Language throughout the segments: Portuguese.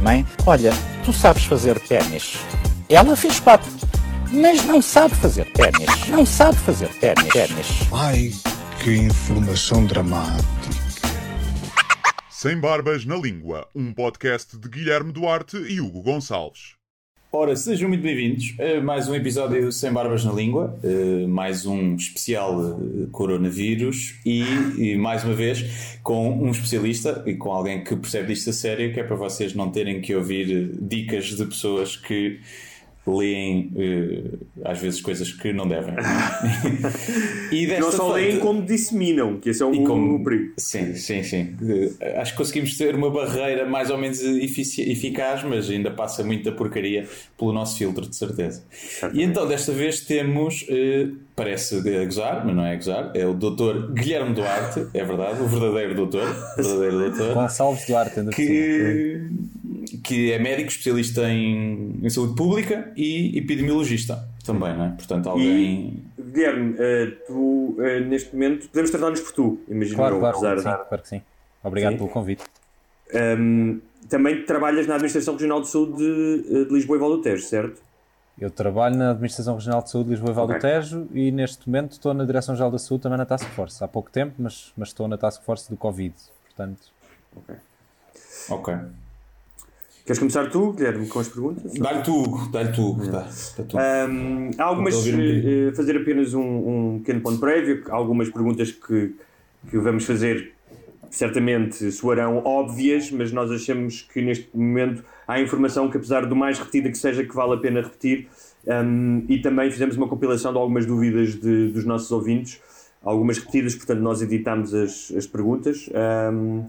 Mãe, olha, tu sabes fazer ténis. Ela fez quatro, mas não sabe fazer ténis. Não sabe fazer ténis. ténis. Ai, que informação dramática. Sem Barbas na Língua, um podcast de Guilherme Duarte e Hugo Gonçalves. Ora, sejam muito bem-vindos a mais um episódio Sem Barbas na Língua, eh, mais um especial eh, coronavírus e, e, mais uma vez com um especialista e com alguém que percebe disto a sério, que é para vocês não terem que ouvir eh, dicas de pessoas que leem eh, às vezes coisas que não devem. e desta Não só leem feita- como disseminam, que esse é o, como- o perigo. Sim, sim, sim. Acho que conseguimos ter uma barreira mais ou menos efici- eficaz, mas ainda passa muita porcaria pelo nosso filtro, de certeza. E então, desta vez temos, eh, parece a gozar, mas não é a gozar, é o Dr. Guilherme Duarte, é verdade, o verdadeiro doutor, o verdadeiro doutor, Gonçalves Duarte, ainda por cima. Que, é médico, especialista em, em saúde pública e epidemiologista também, não é? Portanto, alguém... Guilherme, eh, tu eh, neste momento podemos tratar-nos por tu, imagino Claro, eu, claro, apesar sim, de- claro que sim. Obrigado Sim. pelo convite. Ehm, também trabalhas na Administração Regional de Saúde de, eh, de Lisboa e Val do Tejo, certo? Eu trabalho na Administração Regional de Saúde de Lisboa e Val do Ok. Tejo e neste momento estou na Direção-Geral da Saúde também na Task Force. Há pouco tempo, mas, mas estou na Task Force do Covid. Portanto, Ok. Queres começar tu, Guilherme, com as perguntas? Dá-lhe tu, dá-lhe tu, Hugo, dá, dá tu. Ahm, há algumas, Estou a ouvir um bocadinho. eh, fazer apenas um, um pequeno ponto prévio, há algumas perguntas que, que vamos fazer certamente soarão óbvias, mas nós achamos que neste momento há informação que apesar do mais repetida que seja, que vale a pena repetir Ahm, e também fizemos uma compilação de algumas dúvidas de- dos nossos ouvintes, algumas repetidas, portanto nós editamos as, as perguntas. Ahm,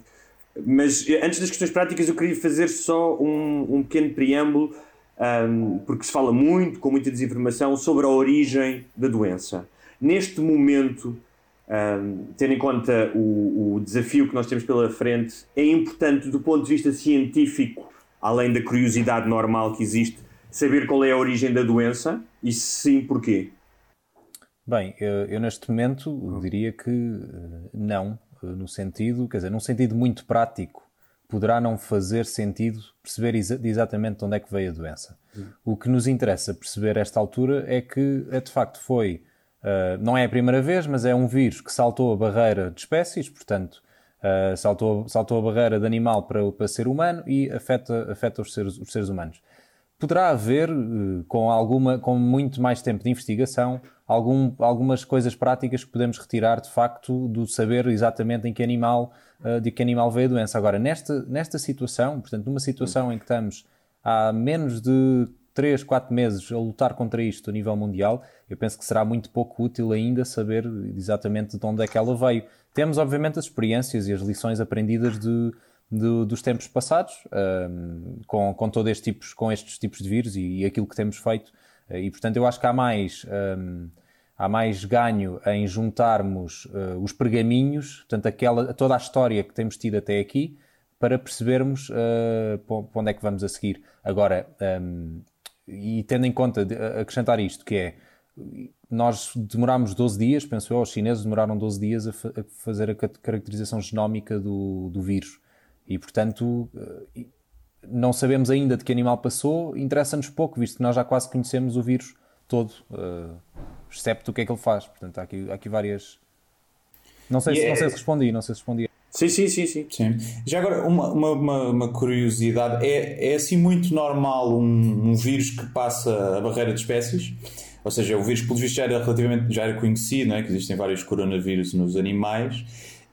mas eh, antes das questões práticas, eu queria fazer só um, um pequeno preâmbulo, um, porque se fala muito, com muita desinformação, sobre a origem da doença. Neste momento, um, tendo em conta o, o desafio que nós temos pela frente, é importante, do ponto de vista científico, além da curiosidade normal que existe, saber qual é a origem da doença e, se sim, porquê. bem, eu, eu neste momento diria que eh, não, no sentido, quer dizer, num sentido muito prático, poderá não fazer sentido perceber exa- exatamente de onde é que veio a doença. O que nos interessa perceber a esta altura é que, é, de facto, foi, eh, não é a primeira vez, mas é um vírus que saltou a barreira de espécies, portanto, eh, saltou, saltou a barreira de animal para, para ser humano e afeta, afeta os, seres, os seres humanos. Poderá haver, eh, com, alguma, com muito mais tempo de investigação, algum, algumas coisas práticas que podemos retirar de facto do saber exatamente em que animal, eh, de que animal veio a doença. Agora, nesta, nesta situação, portanto, numa situação em que estamos há menos de 3, 4 meses a lutar contra isto a nível mundial, eu penso que será muito pouco útil ainda saber exatamente de onde é que ela veio. Temos, obviamente, as experiências e as lições aprendidas de, de- dos tempos passados, ahm, com, com, todo este tipos, com estes tipos de vírus e, e aquilo que temos feito. Eh, E, portanto, eu acho que há mais, ahm, há mais ganho em juntarmos eh, os pergaminhos, portanto, aquela, toda a história que temos tido até aqui, para percebermos eh, para onde é que vamos a seguir. Agora, ahm, e tendo em conta, de- acrescentar isto, que é, nós demorámos 12 dias, penso eu, os chineses demoraram 12 dias a, fa- a fazer a caracterização genómica do, do vírus. E, portanto, eh, não sabemos ainda de que animal passou, interessa-nos pouco, visto que nós já quase conhecemos o vírus todo, eh, excepto o que é que ele faz. Portanto, há aqui, há aqui várias... Não sei, se, E é- não sei se respondi, não sei se respondi. Sim, sim, sim, sim. Sim. Já agora, uma, uma, uma, uma curiosidade: é, é assim muito normal um, um vírus que passa a barreira de espécies? Ou seja, o vírus, pelo visto, já era relativamente já era conhecido, não é? que existem vários coronavírus nos animais.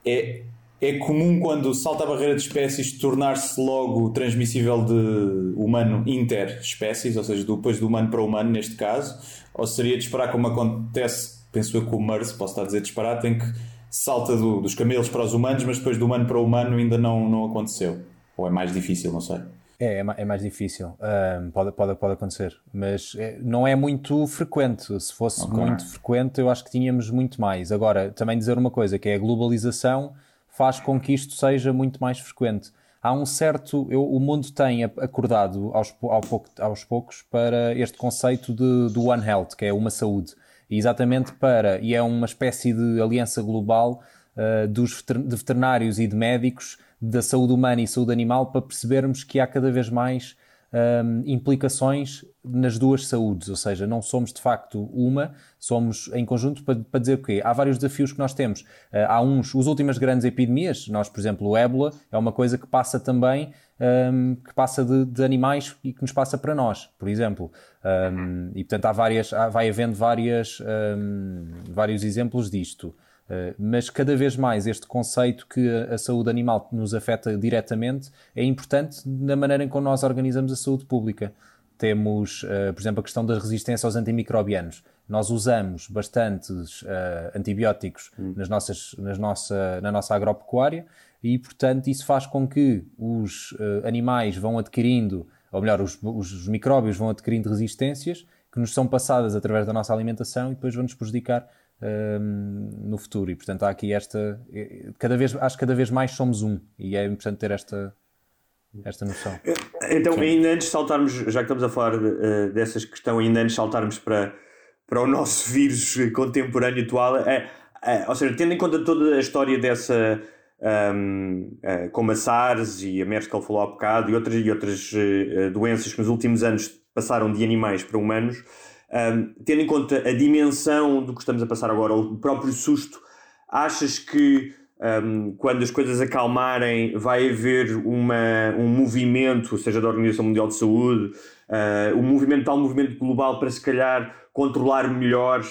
É, é comum quando salta a barreira de espécies tornar-se logo transmissível de humano interespécies, ou seja, depois do humano para o humano, neste caso? Ou seria de esperar como acontece, penso eu, com o MERS, posso estar a dizer disparate, em que salta do- dos camelos para os humanos, mas depois do humano para o humano ainda não, não aconteceu? Ou é mais difícil, não sei. É, é mais difícil. Um, pode, pode, pode acontecer. Mas é, não é muito frequente. Se fosse okay. muito frequente, eu acho que tínhamos muito mais. Agora, também dizer uma coisa, que é a globalização faz com que isto seja muito mais frequente. Há um certo. Eu, o mundo tem acordado aos, ao pouco, aos poucos para este conceito de, do One Health, que é uma saúde. E exatamente para. E é uma espécie de aliança global uh, dos, de veterinários e de médicos da saúde humana e saúde animal para percebermos que há cada vez mais um, implicações nas duas saúdes, ou seja, não somos de facto uma, somos em conjunto para, para dizer o quê? Há vários desafios que nós temos. Uh, há uns, as últimas grandes epidemias, nós, por exemplo, o ébola é uma coisa que passa também, um, que passa de, de, animais e que nos passa para nós, por exemplo. Um, e portanto há várias, há, vai havendo várias, vários exemplos disto. Eh, mas cada vez mais este conceito que a saúde animal nos afeta diretamente é importante na maneira em como nós organizamos a saúde pública. Temos, eh, por exemplo, a questão da resistência aos antimicrobianos. Nós usamos bastantes eh, antibióticos hum. nas nossas, nas nossa, na nossa agropecuária e, portanto, isso faz com que os animais vão adquirindo, ou melhor, os, os micróbios vão adquirindo resistências que nos são passadas através da nossa alimentação e depois vão nos prejudicar no futuro. E portanto há aqui esta. Cada vez, acho que cada vez mais somos um e é importante ter esta, esta noção. Então, Sim. ainda antes de saltarmos, já que estamos a falar uh, dessas questões, ainda antes de saltarmos para, para o nosso vírus contemporâneo atual, é, é, ou seja, tendo em conta toda a história dessa. Um, uh, eh, como a SARS e a MERS que ele falou há bocado e outras, e outras uh, doenças que nos últimos anos passaram de animais para humanos, um, tendo em conta a dimensão do que estamos a passar agora, o próprio susto, achas que um, quando as coisas acalmarem vai haver uma, um movimento, seja da Organização Mundial de Saúde, uh, um movimento, tal movimento global para se calhar controlar melhor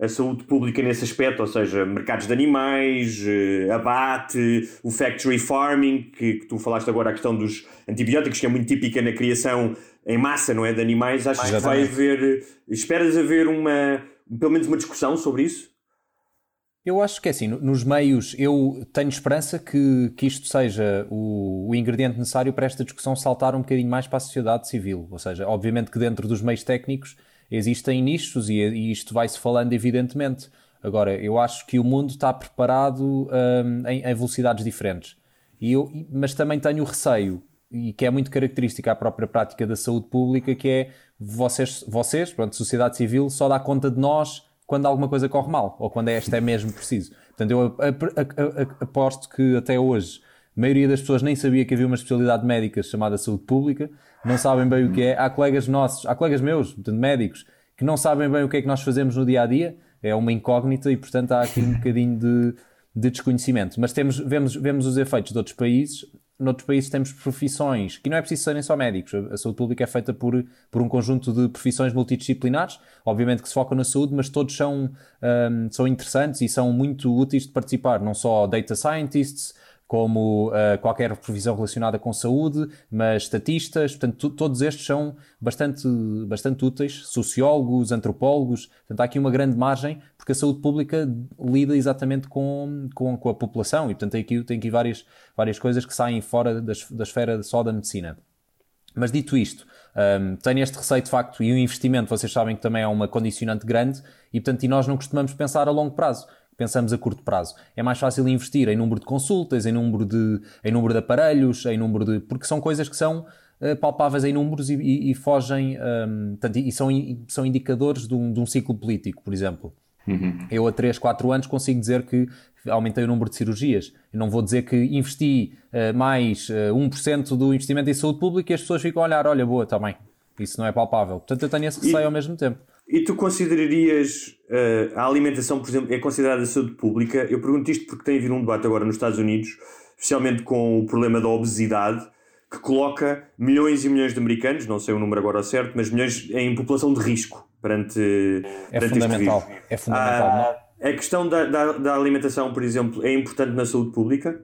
a saúde pública nesse aspecto, ou seja, mercados de animais, uh, abate, o factory farming, que, que, tu falaste agora, a questão dos antibióticos, que é muito típica na criação em massa, não é? De animais, acho que vai haver. Esperas haver uma. pelo menos uma discussão sobre isso? Eu acho que é assim, nos meios, eu tenho esperança que, que isto seja o, o, ingrediente necessário para esta discussão saltar um bocadinho mais para a sociedade civil. Ou seja, obviamente que dentro dos meios técnicos existem nichos e, e isto vai-se falando evidentemente. Agora, eu acho que o mundo está preparado um, em, em, velocidades diferentes. E eu, mas também tenho receio e que é muito característica à própria prática da saúde pública, que é vocês, vocês pronto, sociedade civil, só dá conta de nós quando alguma coisa corre mal, ou quando esta é mesmo preciso. Portanto, eu aposto que até hoje a maioria das pessoas nem sabia que havia uma especialidade médica chamada saúde pública, não sabem bem o que é. Há colegas nossos, há colegas meus, portanto, médicos, que não sabem bem o que é que nós fazemos no dia a dia, é uma incógnita e, portanto, há aqui um bocadinho de, de desconhecimento. Mas temos, vemos, vemos os efeitos de outros países noutros países temos profissões, que não é preciso serem só médicos, a saúde pública é feita por, por um conjunto de profissões multidisciplinares, obviamente que se focam na saúde, mas todos são, um, são interessantes e são muito úteis de participar, não só data scientists, como uh, qualquer profissão relacionada com saúde, mas estatistas, portanto, todos estes são bastante, bastante úteis, sociólogos, antropólogos, portanto, há aqui uma grande margem, porque a saúde pública lida exatamente com, com, com a população, e portanto tem aqui, tem aqui várias, várias coisas que saem fora da, da esfera só da medicina. Mas dito isto, um, tenho este receio de facto e o investimento, vocês sabem que também é uma condicionante grande e portanto e nós não costumamos pensar a longo prazo pensamos a curto prazo. É mais fácil investir em número de consultas, em número de, em número de aparelhos, em número de. porque são coisas que são uh, palpáveis em números e, e, e fogem. Um, tanto, e são, são indicadores de um, de um ciclo político, por exemplo. Uhum. Eu, a 3, 4 anos, consigo dizer que aumentei o número de cirurgias. Eu não vou dizer que investi uh, mais uh, eh, 1% do investimento em saúde pública e as pessoas ficam a olhar, olha, boa, também. Isso não é palpável. Portanto, eu tenho esse receio e... ao mesmo tempo. E tu considerarias uh, a alimentação, por exemplo, é considerada saúde pública? Eu pergunto isto porque tem havido um debate agora nos Estados Unidos, especialmente com o problema da obesidade, que coloca milhões e milhões de americanos, não sei o número agora certo, mas milhões em população de risco perante, é perante fundamental. É fundamental. Ah, a questão da, da, da, alimentação, por exemplo, é importante na saúde pública?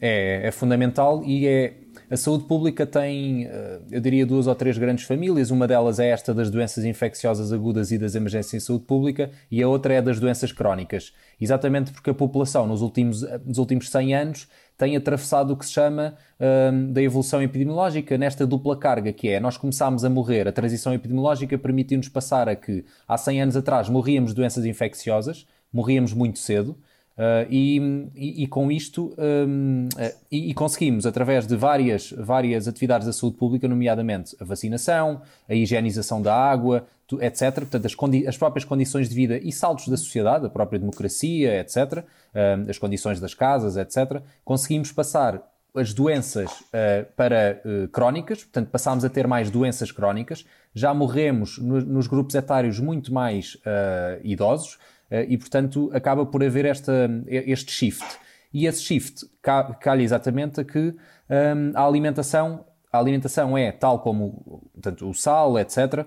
É, é fundamental e é a saúde pública tem, uh, eu diria, duas ou três grandes famílias. Uma delas é esta das doenças infecciosas agudas e das emergências em saúde pública, e a outra é a das doenças crónicas. Exatamente porque a população, nos últimos, nos últimos 100 anos, tem atravessado o que se chama uh, da evolução epidemiológica nesta dupla carga, que é nós começámos a morrer, a transição epidemiológica permitiu-nos passar a que há 100 anos atrás morríamos de doenças infecciosas, morríamos muito cedo, Uh, e, e, e, com isto um, uh, e, e, conseguimos, através de várias, várias atividades da saúde pública, nomeadamente a vacinação, a higienização da água, tu, etc., portanto, as, as, próprias condições de vida e saltos da sociedade, a própria democracia, etc., uh, as condições das casas, etc., conseguimos passar as doenças para crónicas, portanto, passámos a ter mais doenças crónicas, já morremos no, nos grupos etários muito mais idosos, e, portanto, acaba por haver esta, este shift. E esse shift calha exatamente a que um, a alimentação a alimentação é tal como portanto, o sal, etc.,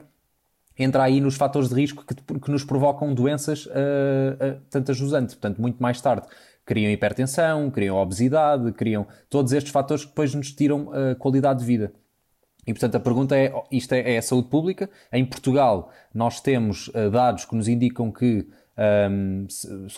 entra aí nos fatores de risco que, que nos provocam doenças uh, uh, tantas jusante, portanto, muito mais tarde. Criam hipertensão, criam obesidade, criam todos estes fatores que depois nos tiram a uh, qualidade de vida. E, portanto, a pergunta é: isto é, é a saúde pública? Em Portugal, nós temos uh, dados que nos indicam que um,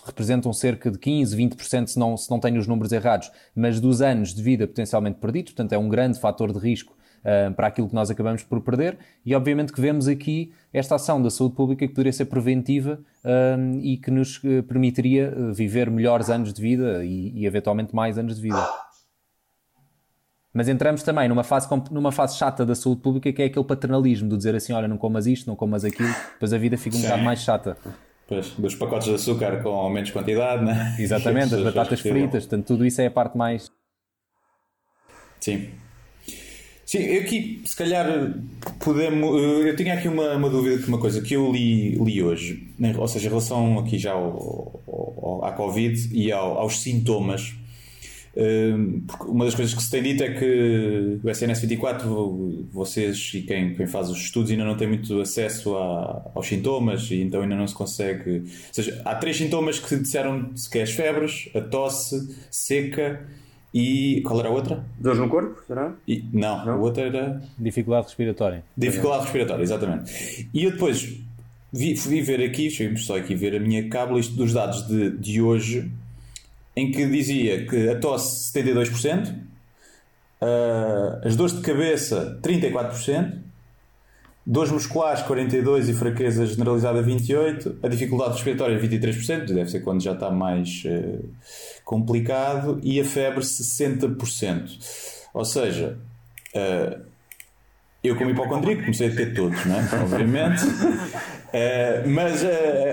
representam cerca de 15, 20%, se não, se não tenho os números errados, mas dos anos de vida potencialmente perdidos, portanto é um grande fator de risco uh, para aquilo que nós acabamos por perder, e obviamente que vemos aqui esta ação da saúde pública que poderia ser preventiva um, e que nos eh, permitiria eh, viver melhores anos de vida e, e eventualmente mais anos de vida. Mas entramos também numa fase, numa fase chata da saúde pública que é aquele paternalismo de dizer assim: olha, não comas isto, não comas aquilo, depois a vida fica um Sim. bocado mais chata. Pois, dos pacotes de açúcar com menos quantidade, né? Exatamente, as batatas fritas, portanto, tudo isso é a parte mais. Sim. Sim, aqui, se calhar, podemos. Eu tinha aqui uma, uma dúvida de uma coisa que eu li, li hoje, né? ou seja, em relação aqui já ao, ao, à Covid e ao, aos sintomas porque uma das coisas que se tem dito é que o SNS 24, vocês e quem, quem faz os estudos ainda não tem muito acesso a, aos sintomas e então ainda não se consegue. Ou seja, há três sintomas que disseram que é as febres, a tosse, seca e. Qual era a outra? Dores no corpo, será? E, não, não, a outra era. Dificuldade respiratória. Dificuldade respiratória, exatamente. E eu depois vi, fui ver aqui, deixa-me só aqui ver a minha cábula, isto dos dados de, de hoje em que dizia que a tosse 72%, uh, ah, as dores de cabeça 34%, dores musculares 42% e fraqueza generalizada 28%, a dificuldade respiratória 23%, deve ser quando já está mais uh, complicado, e a febre 60%. Ou seja, uh, eu como hipocondríaco comecei a ter todos, não é? Obviamente. Uh, mas uh,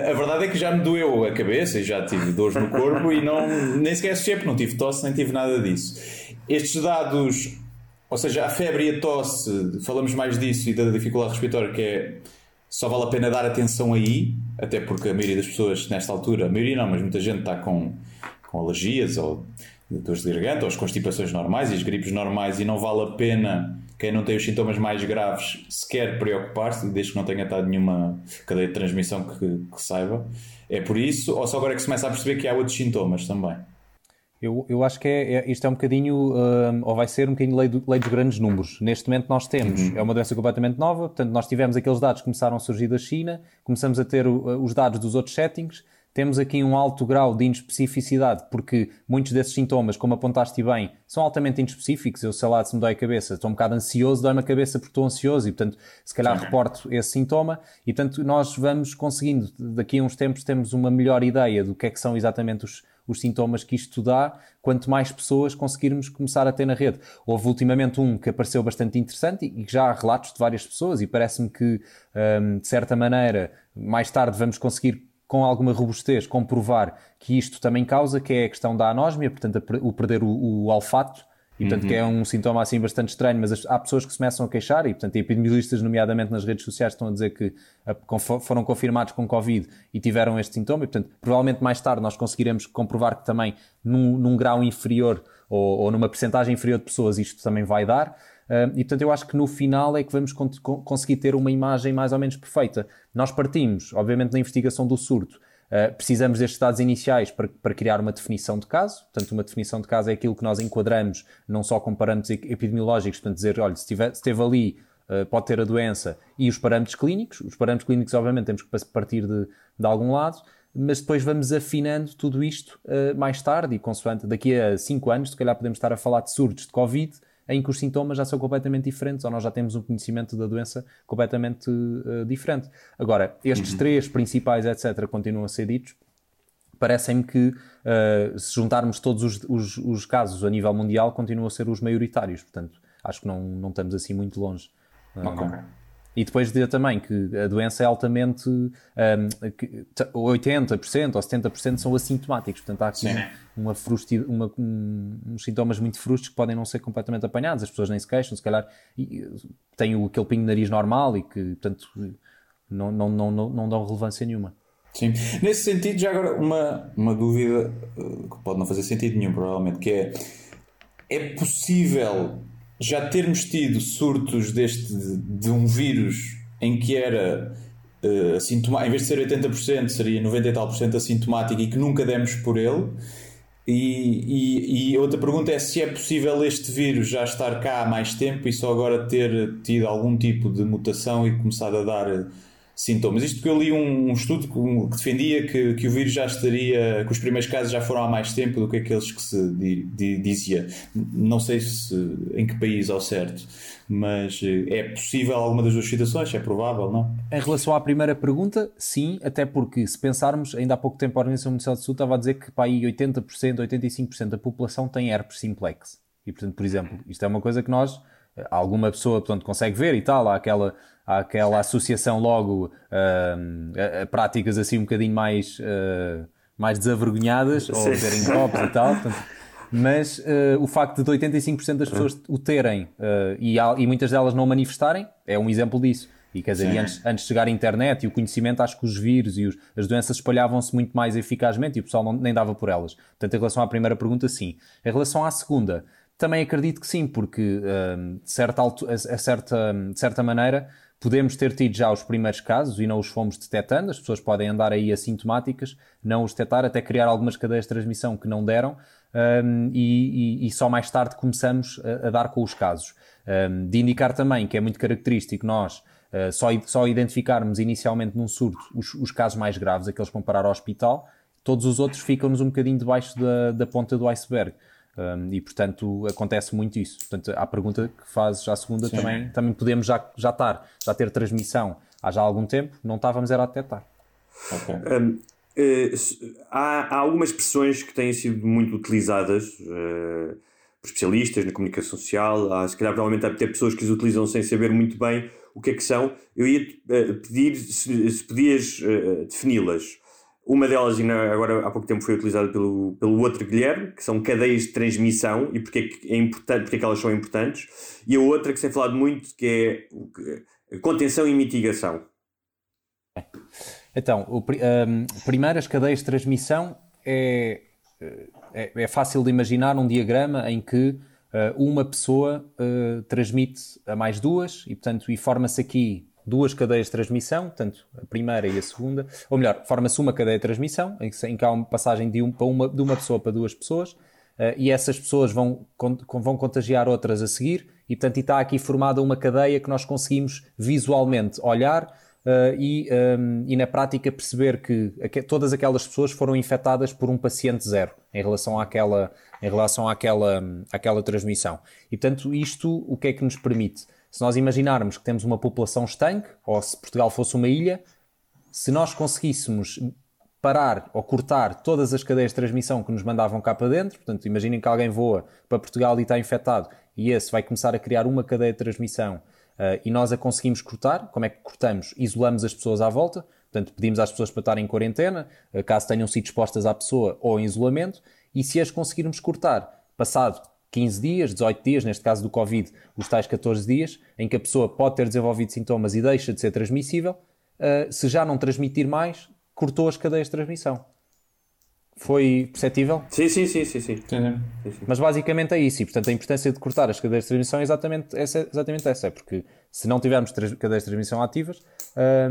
a verdade é que já me doeu a cabeça e já tive dores no corpo e não, nem sequer associei porque não tive tosse nem tive nada disso. Estes dados, ou seja, a febre e a tosse, falamos mais disso e da dificuldade respiratória, que é só vale a pena dar atenção aí, até porque a maioria das pessoas nesta altura, a maioria não, mas muita gente está com, com alergias ou dores de garganta ou as constipações normais e as gripes normais e não vale a pena quem não tem os sintomas mais graves sequer preocupar-se, desde que não tenha estado nenhuma cadeia de transmissão que, que, saiba. É por isso, ou só agora é que se começa a perceber que há outros sintomas também? Eu, eu acho que é, é, isto é um bocadinho, uh, ou vai ser um bocadinho lei, do, lei dos grandes números. Neste momento nós temos, uhum. é uma doença completamente nova, portanto nós tivemos aqueles dados que começaram a surgir da China, começamos a ter o, os dados dos outros settings, temos aqui um alto grau de inespecificidade, porque muitos desses sintomas, como apontaste bem, são altamente inespecíficos. Eu sei lá, se me dói a cabeça, estou um bocado ansioso, dói-me a cabeça porque estou ansioso e, portanto, se calhar Sim. reporto esse sintoma e, portanto, nós vamos conseguindo, daqui a uns tempos, temos uma melhor ideia do que é que são exatamente os, os sintomas que isto dá, quanto mais pessoas conseguirmos começar a ter na rede. Houve ultimamente um que apareceu bastante interessante e que já há relatos de várias pessoas e parece-me que, hum, de certa maneira, mais tarde vamos conseguir com alguma robustez comprovar que isto também causa, que é a questão da anósmia, portanto, o perder o, o olfato, e portanto uhum. que é um sintoma assim bastante estranho, mas há pessoas que se começam a queixar e portanto epidemiologistas, nomeadamente nas redes sociais, estão a dizer que foram confirmados com Covid e tiveram este sintoma e portanto provavelmente mais tarde nós conseguiremos comprovar que também num, num grau inferior ou, ou numa percentagem inferior de pessoas isto também vai dar. Uh, e portanto eu acho que no final é que vamos conseguir ter uma imagem mais ou menos perfeita. Nós partimos, obviamente, na investigação do surto, Uh, precisamos destes dados iniciais para, para, criar uma definição de caso. Portanto, uma definição de caso é aquilo que nós enquadramos não só com parâmetros epidemiológicos, portanto, dizer, olha, se, tiver, se esteve ali, uh, pode ter a doença, e os parâmetros clínicos. Os parâmetros clínicos, obviamente, temos que partir de, de algum lado, mas depois vamos afinando tudo isto uh, mais tarde e, consoante, daqui a 5 anos, se calhar podemos estar a falar de surtos de Covid, em que os sintomas já são completamente diferentes ou nós já temos um conhecimento da doença completamente uh, diferente. Agora, estes uhum. três principais, etc., continuam a ser ditos. Parece-me que uh, se juntarmos todos os, os, os, casos a nível mundial, continuam a ser os maioritários. Portanto, acho que não, não estamos assim muito longe. Okay. E depois dizer também que a doença é altamente. Um, 80% ou 70% são assintomáticos. Portanto, há aqui uma frusti, uma, um, uns sintomas muito frustros que podem não ser completamente apanhados. As pessoas nem se queixam, se calhar têm o, aquele pingo de nariz normal e que, portanto, não, não, não, não, não dão relevância nenhuma. Sim. Nesse sentido, já agora uma, uma dúvida eh, que pode não fazer sentido nenhum, provavelmente, que é é possível já termos tido surtos deste de, um vírus em que era uh, assintomático, em vez de ser 80%, seria 90 e tal por cento assintomático e que nunca demos por ele. E, e, e, outra pergunta é se é possível este vírus já estar cá há mais tempo e só agora ter tido algum tipo de mutação e começado a dar sintomas. Isto porque eu li um, um estudo que, que defendia que, que, o vírus já estaria, que os primeiros casos já foram há mais tempo do que aqueles que se di, di, dizia. Não sei se em que país ao certo, mas eh, é possível alguma das duas situações, é provável, não? Em relação à primeira pergunta, sim, até porque se pensarmos, ainda há pouco tempo a Organização Mundial de Saúde estava a dizer que para aí 80%, 85% da população tem herpes simplex. E portanto, por exemplo, isto é uma coisa que nós alguma pessoa portanto, consegue ver e tal, há aquela, há aquela associação logo uh, a, a, práticas assim um bocadinho mais, uh, mais desavergonhadas, Sim. ou terem copos e tal. Portanto, mas uh, o facto de 85% das pessoas o terem uh, e, e, muitas delas não manifestarem é um exemplo disso. E quer dizer, antes, antes de chegar à internet e o conhecimento, acho que os vírus e os, as doenças espalhavam-se muito mais eficazmente e o pessoal não, nem dava por elas. Portanto, em relação à primeira pergunta, sim. Em relação à segunda, também acredito que sim, porque uh, de, certa, a, certa, de certa maneira podemos ter tido já os primeiros casos e não os fomos detectando. As pessoas podem andar aí assintomáticas, não os detectar, até criar algumas cadeias de transmissão que não deram um, e, e, só mais tarde começamos a, a dar com os casos. De indicar também que é muito característico nós uh, só, só identificarmos inicialmente num surto os, os casos mais graves, aqueles que vão parar ao hospital, todos os outros ficam-nos um bocadinho debaixo da, da ponta do iceberg. Um, e portanto acontece muito isso. Portanto, a pergunta que fazes à segunda também, também podemos já, já estar, já ter transmissão há já algum tempo, não estávamos era a detectar. Okay. Um, uh, há, há, algumas expressões que têm sido muito utilizadas uh, por especialistas na comunicação social, há, se calhar provavelmente há até pessoas que as utilizam sem saber muito bem o que é que são. Eu ia uh, pedir se, se podias defini-las. Uma delas, agora há pouco tempo, foi utilizada pelo, pelo outro Guilherme, que são cadeias de transmissão e porque é, que é importante, porque é que elas são importantes. E a outra que se tem falado muito, que é contenção e mitigação. Então, o, um, primeiro, as cadeias de transmissão é, é, é, fácil de imaginar um diagrama em que uh, uma pessoa uh, transmite a mais duas e, portanto, e forma-se aqui duas cadeias de transmissão, portanto, a primeira e a segunda, ou melhor, forma-se uma cadeia de transmissão, em que, em que há uma passagem de, um, para uma, de uma pessoa para duas pessoas, uh, e essas pessoas vão, con, vão contagiar outras a seguir, e portanto está aqui formada uma cadeia que nós conseguimos visualmente olhar uh, e, um, ehm, e na prática perceber que todas aquelas pessoas foram infectadas por um paciente zero em relação àquela, em relação àquela, àquela transmissão. E portanto isto o que é que nos permite? Se nós imaginarmos que temos uma população estanque, ou se Portugal fosse uma ilha, se nós conseguíssemos parar ou cortar todas as cadeias de transmissão que nos mandavam cá para dentro, portanto, imaginem que alguém voa para Portugal e está infectado, e esse vai começar a criar uma cadeia de transmissão uh, e nós a conseguimos cortar. Como é que cortamos? Isolamos as pessoas à volta, portanto, pedimos às pessoas para estarem em quarentena, uh, caso tenham sido expostas à pessoa ou em isolamento, e se as conseguirmos cortar, passado 15 dias, 18 dias, neste caso do Covid, os tais 14 dias, em que a pessoa pode ter desenvolvido sintomas e deixa de ser transmissível, uh, se já não transmitir mais, cortou as cadeias de transmissão. Foi perceptível? Sim, sim, sim, sim, sim. Mas basicamente é isso, e portanto a importância de cortar as cadeias de transmissão é exatamente essa, exatamente essa é porque se não tivermos cadeias de transmissão ativas,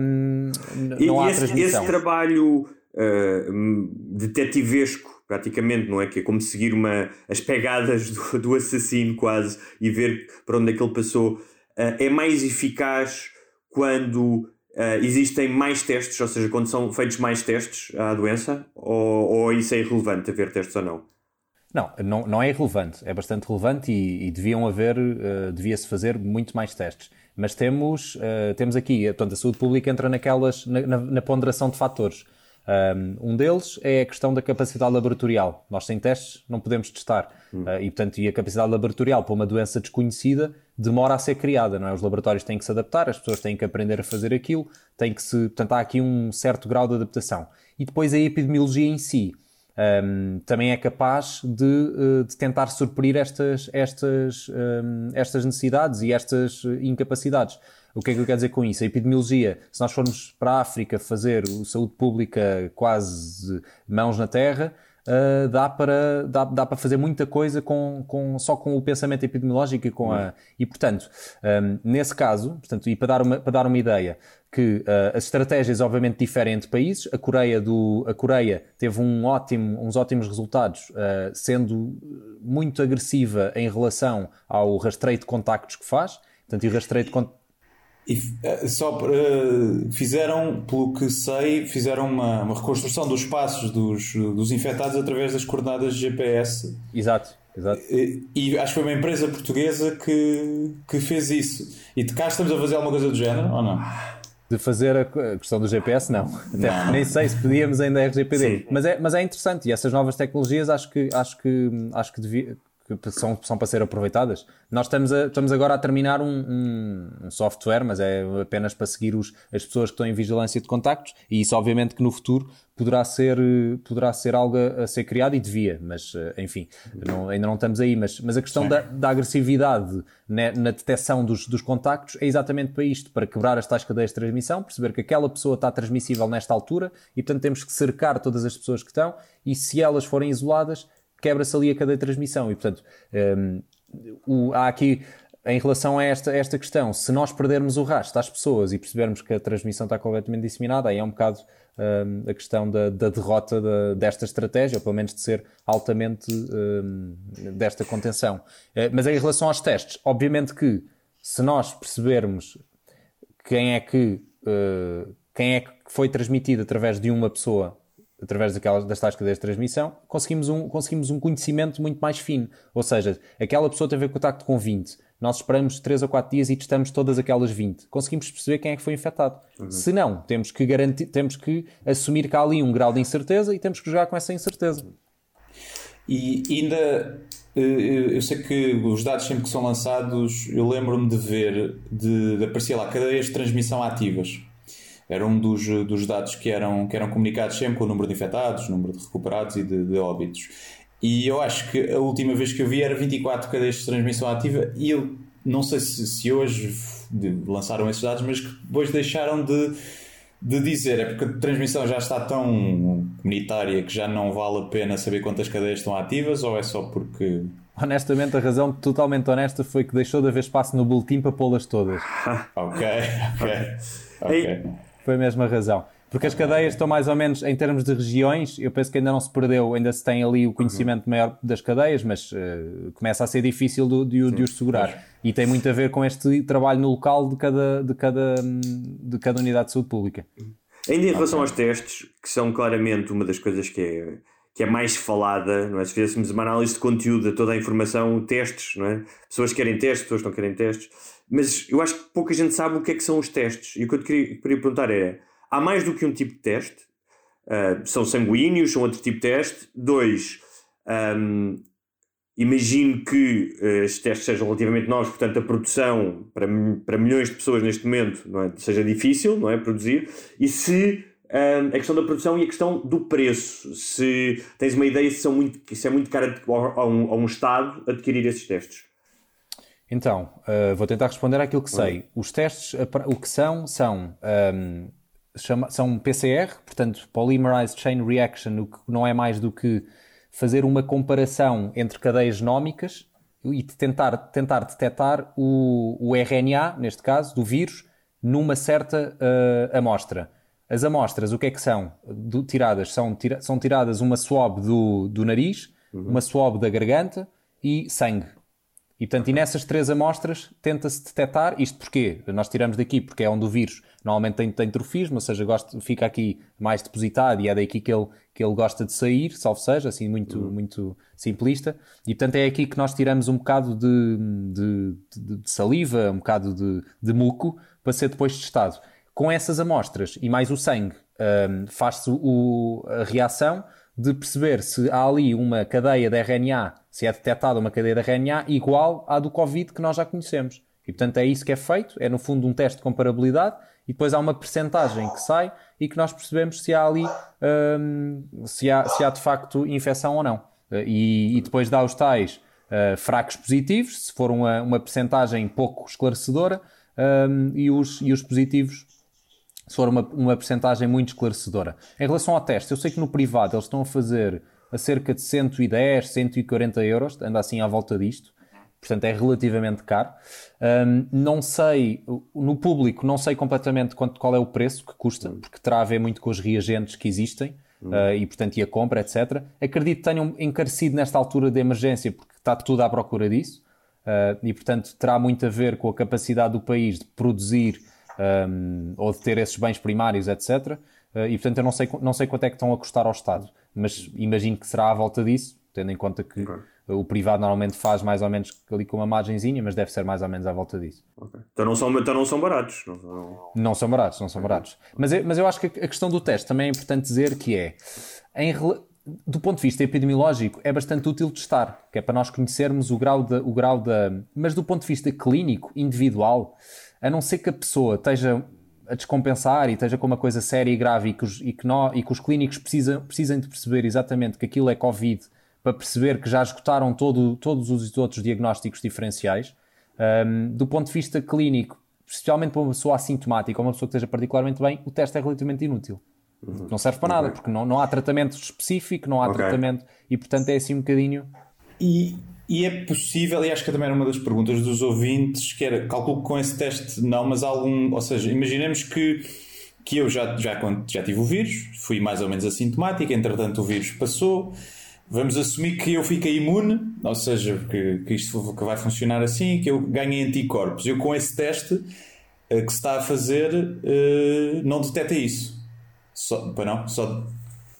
hum, não e há esse, transmissão. Esse trabalho uh, detetivesco, praticamente, não é? Que é como seguir uma, as pegadas do, do assassino quase e ver para onde é que ele passou. Uh, é mais eficaz quando Uh, existem mais testes, ou seja, quando são feitos mais testes à doença, ou, ou isso é irrelevante haver testes ou não? Não, não, não é irrelevante, é bastante relevante e, e deviam haver, uh, devia-se fazer muito mais testes. Mas temos, uh, temos aqui, portanto, a saúde pública entra naquelas, na, na, na ponderação de fatores. Um deles é a questão da capacidade laboratorial. Nós sem testes não podemos testar. Hum. Uh, e, portanto, e a capacidade laboratorial para uma doença desconhecida demora a ser criada, não é? Os laboratórios têm que se adaptar, as pessoas têm que aprender a fazer aquilo, tem que se... Portanto, há aqui um certo grau de adaptação. E depois a epidemiologia em si. Um, também é capaz de, uh, de tentar suprir estas, estas, um, estas necessidades e estas incapacidades. O que é que eu quero dizer com isso? A epidemiologia, se nós formos para a África fazer saúde pública quase mãos na terra, uh, dá, para, dá, dá para fazer muita coisa com, com, só com o pensamento epidemiológico e com a. E portanto, um, nesse caso, portanto, e para dar uma, para dar uma ideia, que uh, as estratégias obviamente diferem entre países. A Coreia, do, a Coreia teve um ótimo, uns ótimos resultados, uh, sendo muito agressiva em relação ao rastreio de contactos que faz. Portanto, e o rastreio de contactos e eh, só uh, fizeram, pelo que sei, fizeram uma, uma reconstrução dos passos dos, dos infectados através das coordenadas GPS. Exato, exato. E, e, acho que foi uma empresa portuguesa que, que fez isso. E de cá estamos a fazer alguma coisa do género ou não? De fazer a questão do GPS, não. Até não. nem sei se podíamos ainda RGPD. Mas é, mas é interessante e essas novas tecnologias acho que, acho que, acho que devia, que são, são para ser aproveitadas. Nós estamos, a, estamos agora a terminar um, um, um, software, mas é apenas para seguir os, as pessoas que estão em vigilância de contactos, e isso obviamente que no futuro poderá ser, poderá ser algo a, a ser criado e devia, mas eh, enfim, não, ainda não estamos aí. Mas, mas a questão da, da, agressividade na, na detecção dos, dos contactos é exatamente para isto, para quebrar as tais cadeias de transmissão, perceber que aquela pessoa está transmissível nesta altura e portanto temos que cercar todas as pessoas que estão e se elas forem isoladas quebra-se ali a cadeia de transmissão. E, portanto, um, o, há aqui, em relação a esta, esta questão, se nós perdermos o rastro às pessoas e percebermos que a transmissão está completamente disseminada, aí é um bocado um, a questão da, da derrota da, desta estratégia, ou pelo menos de ser altamente um, desta contenção. Uh, mas em relação aos testes, obviamente que se nós percebermos quem é que, uh, quem é que foi transmitido através de uma pessoa através daquelas, das tais cadeias de transmissão, conseguimos um, conseguimos um conhecimento muito mais fino. Ou seja, aquela pessoa teve contacto com 20, nós esperamos 3 ou 4 dias e testamos todas aquelas 20. Conseguimos perceber quem é que foi infectado. Uhum. Se não, temos que, garantir, temos que assumir que há ali um grau de incerteza e temos que jogar com essa incerteza. E ainda, eh, eu sei que os dados sempre que são lançados, eu lembro-me de ver, de, de aparecer lá cadeias de transmissão ativas era um dos, dos dados que eram, que eram comunicados sempre com o número de infectados, número de recuperados e de, de óbitos. E eu acho que a última vez que eu vi era 24 cadeias de transmissão ativa e eu não sei se, se hoje lançaram esses dados, mas que depois deixaram de, de dizer. É porque a transmissão já está tão comunitária que já não vale a pena saber quantas cadeias estão ativas ou é só porque. Honestamente, a razão totalmente honesta foi que deixou de haver espaço no boletim para pô-las todas. ok, ok. okay. Foi a mesma razão. Porque as cadeias estão mais ou menos, em termos de regiões, eu penso que ainda não se perdeu, ainda se tem ali o conhecimento uhum. maior das cadeias, mas uh, começa a ser difícil de, de, de os segurar. E tem muito a ver com este trabalho no local de cada, de cada, de cada unidade de saúde pública. Ainda em relação aos testes, que são claramente uma das coisas que é, que é mais falada, não é? se fizéssemos uma análise de conteúdo de toda a informação, testes, não é? pessoas querem testes, pessoas não querem testes mas eu acho que pouca gente sabe o que é que são os testes. E o que eu te queria, queria perguntar é: há mais do que um tipo de teste? Uh, são sanguíneos, são outro tipo de teste? Dois, um, imagino que uh, estes testes sejam relativamente novos, portanto a produção para, para milhões de pessoas neste momento não é, seja difícil não é, produzir. E se a questão da produção e a questão do preço. Se tens uma ideia se, são muito, se é muito caro a um, a um Estado adquirir esses testes. Então, uh, vou tentar responder àquilo que sei. Os testes, o que são, são, um, ehm, chama, são PCR, portanto, Polymerized Chain Reaction, o que não é mais do que fazer uma comparação entre cadeias genómicas e tentar, tentar detectar o, o RNA, neste caso, do vírus, numa certa uh, amostra. As amostras, o que é que são? Do, tiradas, são, tira, são tiradas uma swab do, do nariz, uhum. uma swab da garganta e sangue. E, portanto, e nessas três amostras tenta-se detectar isto porquê? Nós tiramos daqui porque é onde o vírus normalmente tem, tem trofismo, ou seja, gosta, fica aqui mais depositado e é daqui que ele, que ele gosta de sair, salvo seja, assim muito, uhum. muito simplista. E, portanto, é aqui que nós tiramos um bocado de, de, de, de saliva, um bocado de, de muco, para ser depois testado. Com essas amostras e mais o sangue, um, faz-se a reação de perceber se há ali uma cadeia de RNA, se é detectada uma cadeia de RNA igual à do Covid que nós já conhecemos. E portanto é isso que é feito, é no fundo um teste de comparabilidade e depois há uma percentagem que sai e que nós percebemos se há ali um, se, há, se há de facto infecção ou não. E, e depois dá os tais uh, fracos positivos, se for uma, uma percentagem pouco esclarecedora, um, e, os, e os positivos se for uma, uma percentagem muito esclarecedora. Em relação ao teste, eu sei que no privado eles estão a fazer a cerca de 110, 140 euros, anda assim à volta disto, portanto é relativamente caro. Um, não sei, no público, não sei completamente quanto, qual é o preço que custa, porque terá a ver muito com os reagentes que existem. Uh, e portanto e a compra, etc. Acredito que tenham encarecido nesta altura de emergência porque está tudo à procura disso uh, e portanto terá muito a ver com a capacidade do país de produzir um, ou de ter esses bens primários, etc. Uh, e portanto eu não sei, não sei quanto é que estão a custar ao Estado, mas imagino que será à volta disso, tendo em conta que okay. o privado normalmente faz mais ou menos ali com uma margenzinha, mas deve ser mais ou menos à volta disso. Okay. Então, não são, então não são baratos. Não são, não são baratos, não são baratos. Mas, eu, mas eu acho que a questão do teste também é importante dizer que é, em, do ponto de vista epidemiológico, é bastante útil testar, que é para nós conhecermos o grau da. O grau da mas do ponto de vista clínico, individual, a não ser que a pessoa esteja a descompensar e esteja com uma coisa séria e grave e que os, e que nó, e que os clínicos precisam, precisem de perceber exatamente que aquilo é Covid para perceber que já esgotaram todo, todos os outros diagnósticos diferenciais. Um, do ponto de vista clínico, especialmente para uma pessoa assintomática ou uma pessoa que esteja particularmente bem, o teste é relativamente inútil. Uhum. Não serve para nada, porque não, não há tratamento específico, não há okay. tratamento e, portanto, é assim um bocadinho. E, e é possível, e acho que também era uma das perguntas dos ouvintes, que era, calculo que com esse teste não, mas algum, ou seja, imaginemos que, que eu já, já, já tive o vírus, fui mais ou menos assintomático, entretanto o vírus passou, vamos assumir que eu fiquei imune, ou seja, que, que isto que vai funcionar assim, que eu ganhei anticorpos. Eu com esse teste uh, que se está a fazer, uh, não detecta isso. Só, não? Só...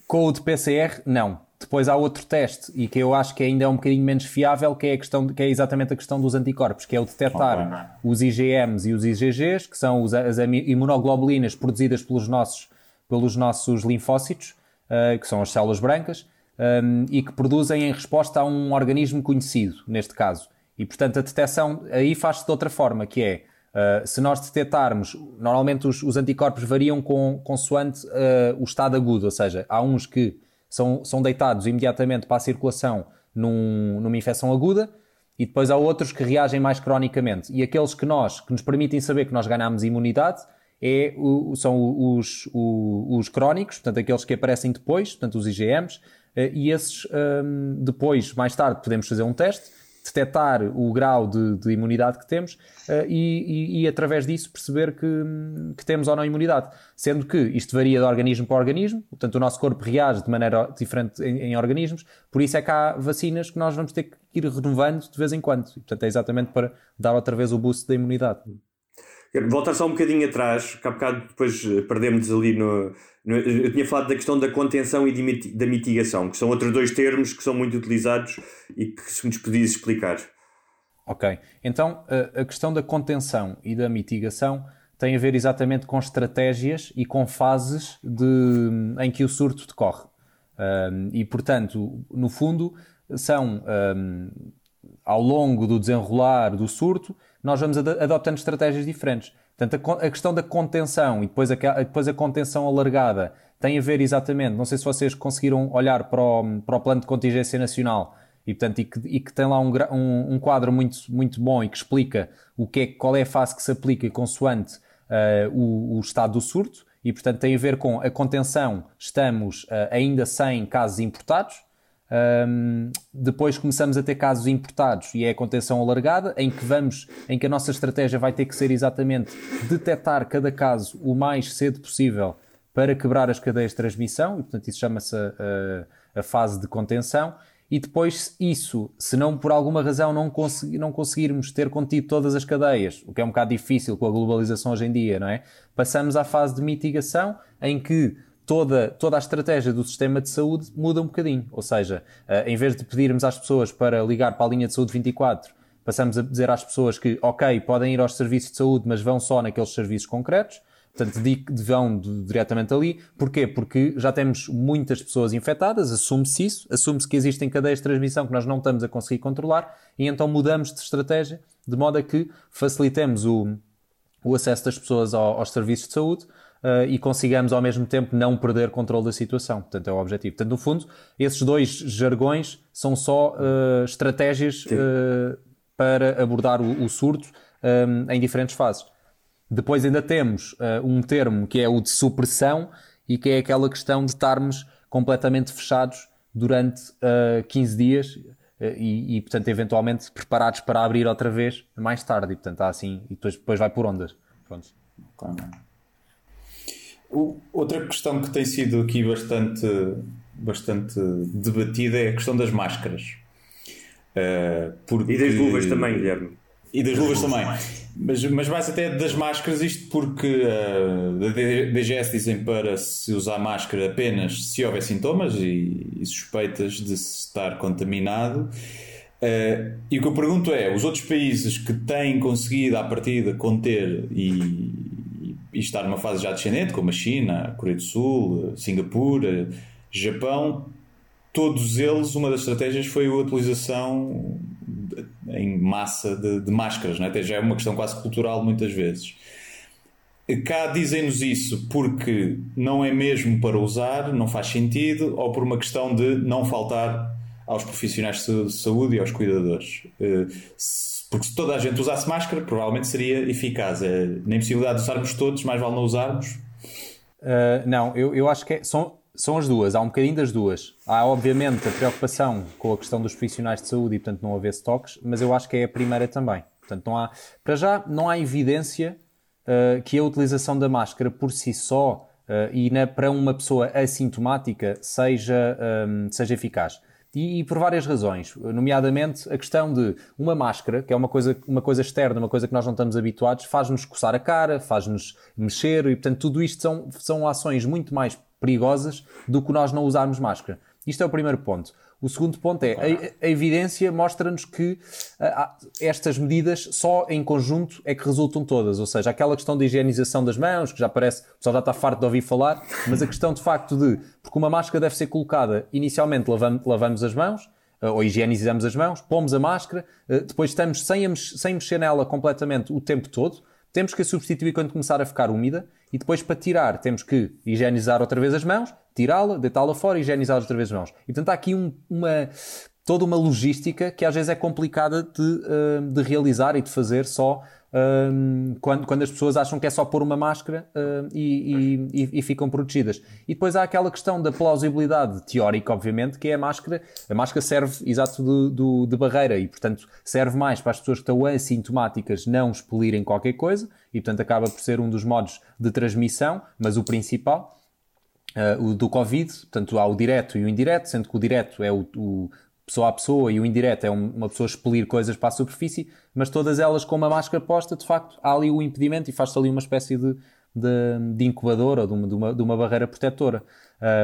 Com o de PCR, não. Depois há outro teste, e que eu acho que ainda é um bocadinho menos fiável, que é, a questão, que é exatamente a questão dos anticorpos, que é o detectar okay. os IgMs e os IgGs, que são as imunoglobulinas produzidas pelos nossos, pelos nossos linfócitos, uh, que são as células brancas, um, ehm, e que produzem em resposta a um organismo conhecido, neste caso. E, portanto, a detecção aí faz-se de outra forma, que é, uh, se nós detectarmos, normalmente os, os anticorpos variam com, consoante uh, o estado agudo, ou seja, há uns que são, são deitados imediatamente para a circulação num, numa infecção aguda e depois há outros que reagem mais cronicamente. E aqueles que nós, que nos permitem saber que nós ganhamos imunidade, é o, são os, os, os, crónicos, portanto, aqueles que aparecem depois, portanto, os IgMs, eh, e esses um, depois, mais tarde, podemos fazer um teste detectar o grau de, de imunidade que temos uh, e, e, e, através disso perceber que, que, temos ou não imunidade. Sendo que isto varia de organismo para organismo, portanto o nosso corpo reage de maneira diferente em, em organismos, por isso é que há vacinas que nós vamos ter que ir renovando de vez em quando. E, portanto é exatamente para dar outra vez o boost da imunidade. Voltar só um bocadinho atrás, que há bocado depois perdemos ali no, Eu tinha falado da questão da contenção e da mitigação, que são outros dois termos que são muito utilizados e que se nos podias explicar. Ok, então a, questão da contenção e da mitigação tem a ver exatamente com estratégias e com fases de, em que o surto decorre. E, portanto, no fundo, são ao longo do desenrolar do surto, nós vamos ad adotando estratégias diferentes. Portanto, a, a, questão da contenção e depois a, depois a contenção alargada tem a ver exatamente, não sei se vocês conseguiram olhar para o, para o plano de contingência nacional e, portanto, e, que, e que tem lá um, um, um, quadro muito, muito bom e que explica o que é, qual é a fase que se aplica consoante uh, o, o, estado do surto e, portanto, tem a ver com a contenção, estamos uh, ainda sem casos importados, um, depois começamos a ter casos importados e é a contenção alargada, em que vamos, em que a nossa estratégia vai ter que ser exatamente detectar cada caso o mais cedo possível para quebrar as cadeias de transmissão, e portanto isso chama-se a, a, a, fase de contenção, e depois isso, se não por alguma razão não, consegui, não conseguirmos ter contido todas as cadeias, o que é um bocado difícil com a globalização hoje em dia, não é? Passamos à fase de mitigação, em que toda, toda a estratégia do sistema de saúde muda um bocadinho. Ou seja, uh, em vez de pedirmos às pessoas para ligar para a linha de saúde 24, passamos a dizer às pessoas que, ok, podem ir aos serviços de saúde, mas vão só naqueles serviços concretos. Portanto, vão diretamente ali. Porquê? Porque já temos muitas pessoas infectadas, assume-se isso, assume-se que existem cadeias de transmissão que nós não estamos a conseguir controlar e então mudamos de estratégia de modo a que facilitemos o, o acesso das pessoas ao, aos serviços de saúde uh, e consigamos ao mesmo tempo não perder controle da situação. Portanto, é o objetivo. Portanto, no fundo, esses dois jargões são só uh, estratégias uh, para abordar o, o surto um, em diferentes fases. Depois ainda temos um termo que é o de supressão e que é aquela questão de estarmos completamente fechados durante 15 dias e, e, portanto, eventualmente preparados para abrir outra vez mais tarde. E, portanto, há assim, e depois, depois vai por ondas. Pronto. Claro. Outra questão que tem sido aqui bastante, bastante debatida é a questão das máscaras. Uh, porque... E das luvas também, Guilherme. E das luvas também. Mas, mas mais até das máscaras, isto porque uh, da DGS dizem para se usar máscara apenas se houver sintomas e, e suspeitas de se estar contaminado. Uh, e o que eu pergunto é: os outros países que têm conseguido à partida conter e, e está numa fase já descendente, como a China, a Coreia do Sul, Singapura, Japão, todos eles, uma das estratégias foi a utilização em massa de, de máscaras, né? até já é uma questão quase cultural muitas vezes. Cá dizem-nos isso porque não é mesmo para usar, não faz sentido, ou por uma questão de não faltar aos profissionais de saúde e aos cuidadores. Eh, porque se toda a gente usasse máscara, provavelmente seria eficaz. É, nem possibilidade de usarmos todos, mais vale não usarmos. Uh, não, eu, eu acho que é, são, são as duas. Há um bocadinho das duas. Há, obviamente, a preocupação com a questão dos profissionais de saúde e, portanto, não haver stocks, mas eu acho que é a primeira também. Portanto, não há, para já, não há evidência uh, que a utilização da máscara por si só uh, e na, para uma pessoa assintomática seja, um, seja eficaz. E, e, por várias razões, nomeadamente a questão de uma máscara, que é uma coisa, uma coisa externa, uma coisa que nós não estamos habituados, faz-nos coçar a cara, faz-nos mexer e, portanto, tudo isto são, são ações muito mais perigosas do que nós não usarmos máscara. Isto é o primeiro ponto. O segundo ponto é a, a evidência mostra-nos que a, estas medidas só em conjunto é que resultam todas. Ou seja, aquela questão da higienização das mãos, que já parece, o pessoal já está farto de ouvir falar, mas a questão de facto de, porque uma máscara deve ser colocada, inicialmente lavamos, lavamos as mãos, eh, ou higienizamos as mãos, pomos a máscara, eh, depois estamos sem, sem mexer nela completamente o tempo todo, temos que a substituir quando começar a ficar úmida e depois para tirar temos que higienizar outra vez as mãos, tirá-la, deitá-la fora e higienizar outra vez as mãos. E portanto há aqui um, uma, toda uma logística que às vezes é complicada de, uh, de realizar e de fazer só um, quando, quando as pessoas acham que é só pôr uma máscara uh, e, e, e, ficam protegidas. E depois há aquela questão da plausibilidade teórica, obviamente, que é a máscara. A máscara serve exato de, de, de barreira e, portanto, serve mais para as pessoas que estão assintomáticas não expelirem qualquer coisa e, portanto, acaba por ser um dos modos de transmissão, mas o principal. Uh, o do Covid, portanto há o direto e o indireto, sendo que o direto é o, o, pessoa a pessoa e o indireto é uma pessoa expelir coisas para a superfície, mas todas elas com uma máscara posta, de facto, há ali o impedimento e faz-se ali uma espécie de, de, de incubador ou de uma, de uma, de uma barreira protetora.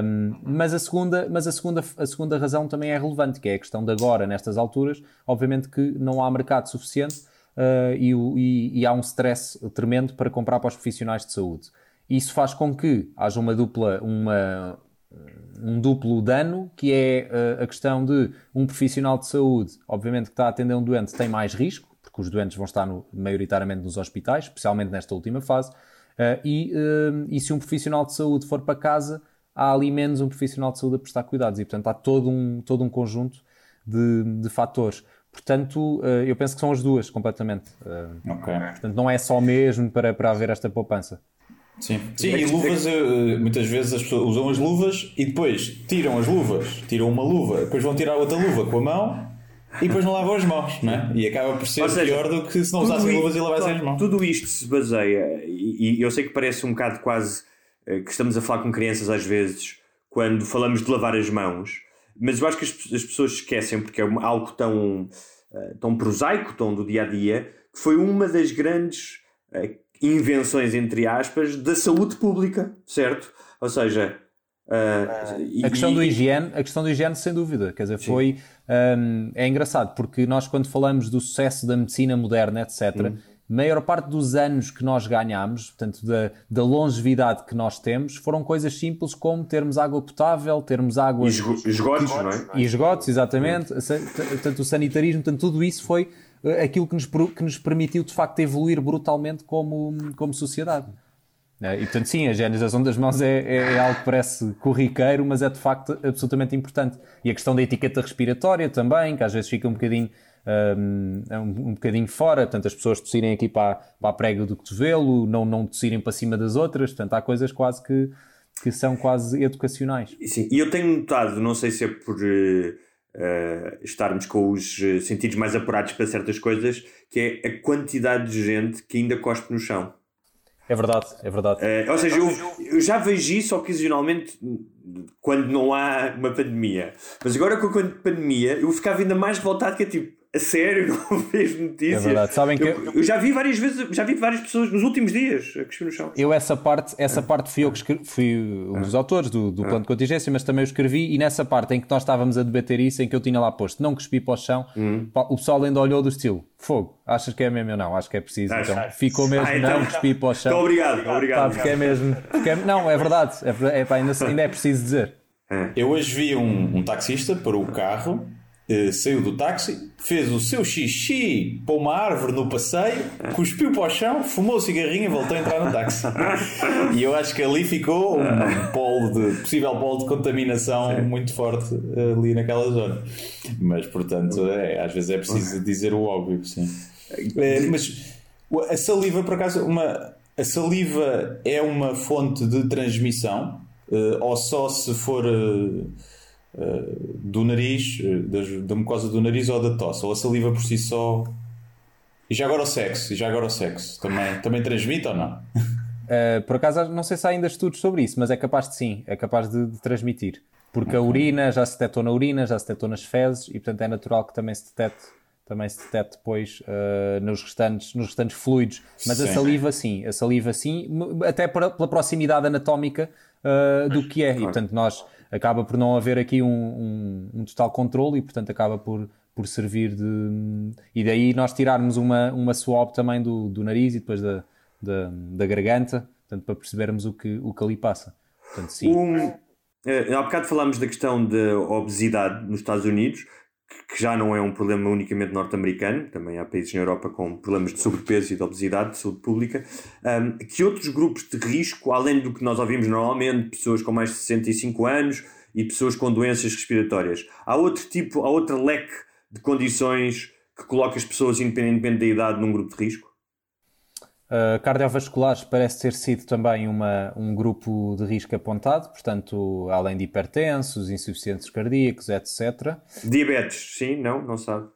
Um, mas a, segunda, mas a, segunda, a segunda razão também é relevante, que é a questão de agora, nestas alturas, obviamente que não há mercado suficiente uh, e, e, e há um stress tremendo para comprar para os profissionais de saúde. Isso faz com que haja uma dupla, uma, um duplo dano, que é uh, a questão de um profissional de saúde, obviamente que está a atender um doente, tem mais risco, porque os doentes vão estar no, maioritariamente nos hospitais, especialmente nesta última fase, uh, e, uh, e se um profissional de saúde for para casa, há ali menos um profissional de saúde a prestar cuidados, e portanto há todo um, todo um conjunto de, de fatores. Portanto, eu penso que são as duas completamente. Portanto, não é só mesmo para, para haver esta poupança. Sim, Sim e luvas, eh, muitas vezes as pessoas usam as luvas e depois tiram as luvas, tiram uma luva, depois vão tirar outra luva com a mão e depois não lavam as mãos, não é? E acaba por ser seja, pior do que se não usassem luvas e lavassem as mãos. Tudo isto se baseia, e, e, eu sei que parece um bocado quase que estamos a falar com crianças às vezes quando falamos de lavar as mãos, mas eu acho que as, as pessoas esquecem, porque é algo tão, tão prosaico, tão do dia a dia, que foi uma das grandes invenções, entre aspas, da saúde pública, certo? Ou seja, Uh, a questão do higiene, a questão do higiene, sem dúvida, quer dizer, foi um, é engraçado porque nós quando falamos do sucesso da medicina moderna, etc., hum. maior parte dos anos que nós ganhamos, portanto, da, da longevidade que nós temos, foram coisas simples como termos água potável, termos água. Esgotos, não é? E esgotos, exatamente. Portanto, o sanitarismo, portanto, tudo isso foi aquilo que nos, que nos permitiu de facto evoluir brutalmente como, como sociedade. É, e portanto, sim, a higienização das mãos é, é, é, algo que parece corriqueiro, mas é de facto absolutamente importante. E a questão da etiqueta respiratória também, que às vezes fica um bocadinho, um, um, um bocadinho fora, portanto, as pessoas tossirem aqui para, para a prega do cotovelo, não, não tossirem para cima das outras, portanto, há coisas quase que, que são quase educacionais. Sim, e eu tenho notado, não sei se é por. Uh, estarmos com os eh, sentidos mais apurados para certas coisas, que é a quantidade de gente que ainda cospe no chão. É verdade, é verdade. Uh, ou seja, eu, eu, já vejo isso ocasionalmente quando não há uma pandemia. Mas agora com a pandemia eu ficava ainda mais revoltado que é tipo, a sério, não vejo notícias. É verdade. Sabem que eu, eu, já vi várias vezes, já vi várias pessoas nos últimos dias a cuspir no chão. Eu essa parte, essa parte fui eu que escrevi, fui um dos autores do, do plano de contingência, mas também o escrevi e nessa parte em que nós estávamos a debater isso, em que eu tinha lá posto não cuspi para o chão, hum. o pessoal ainda olhou do estilo, fogo, achas que é mesmo ou não? Acho que é preciso. Acho, então ficou mesmo, ah, então, não cuspi para o chão. Então, obrigado, obrigado. Pá, porque é mesmo, porque é, não, é verdade, é, é, pá, ainda, ainda é preciso dizer. Eu hoje vi um, um taxista para o carro Uh, saiu do táxi, fez o seu xixi para uma árvore no passeio, cuspiu para o chão, fumou o cigarrinho e voltou a entrar no táxi. e eu acho que ali ficou um polo de, possível polo de contaminação Sim. muito forte ali naquela zona. Mas, portanto, é, às vezes é preciso dizer o óbvio, sim. É, mas a saliva, por acaso, uma, a saliva é uma fonte de transmissão uh, ou só se for. Uh, uh, do nariz, uh, da, mucosa do nariz ou da tosse, ou a saliva por si só. E já agora o sexo, e já agora o sexo, também, também transmite ou não? Uh, por acaso, não sei se há ainda estudos sobre isso, mas é capaz de sim, é capaz de, de transmitir. Porque a urina já se detectou na urina, já se detectou nas fezes, e portanto é natural que também se detecte também se detecte depois uh, nos, restantes, nos restantes fluidos. Mas sim. a saliva sim, a saliva sim, até pela proximidade anatómica uh, do que é. E portanto nós acaba por não haver aqui um, um, um, total controle e, portanto, acaba por, por servir de. E daí nós tirarmos uma, uma swab também do, do nariz e depois da, da, da garganta, portanto, para percebermos o que, o que ali passa. Portanto, sim. Um, uh, há bocado falámos da questão da obesidade nos Estados Unidos que já não é um problema unicamente norte-americano, também há países na Europa com problemas de sobrepeso e de obesidade, de saúde pública, um, que outros grupos de risco, além do que nós ouvimos normalmente, pessoas com mais de 65 anos e pessoas com doenças respiratórias, há outro tipo, há outro leque de condições que coloca as pessoas, independentemente da idade, num grupo de risco? Uh, cardiovasculares parece ter sido também uma, um grupo de risco apontado, portanto, além de hipertensos, insuficientes cardíacos, etc. Diabetes, sim, não, não sabe.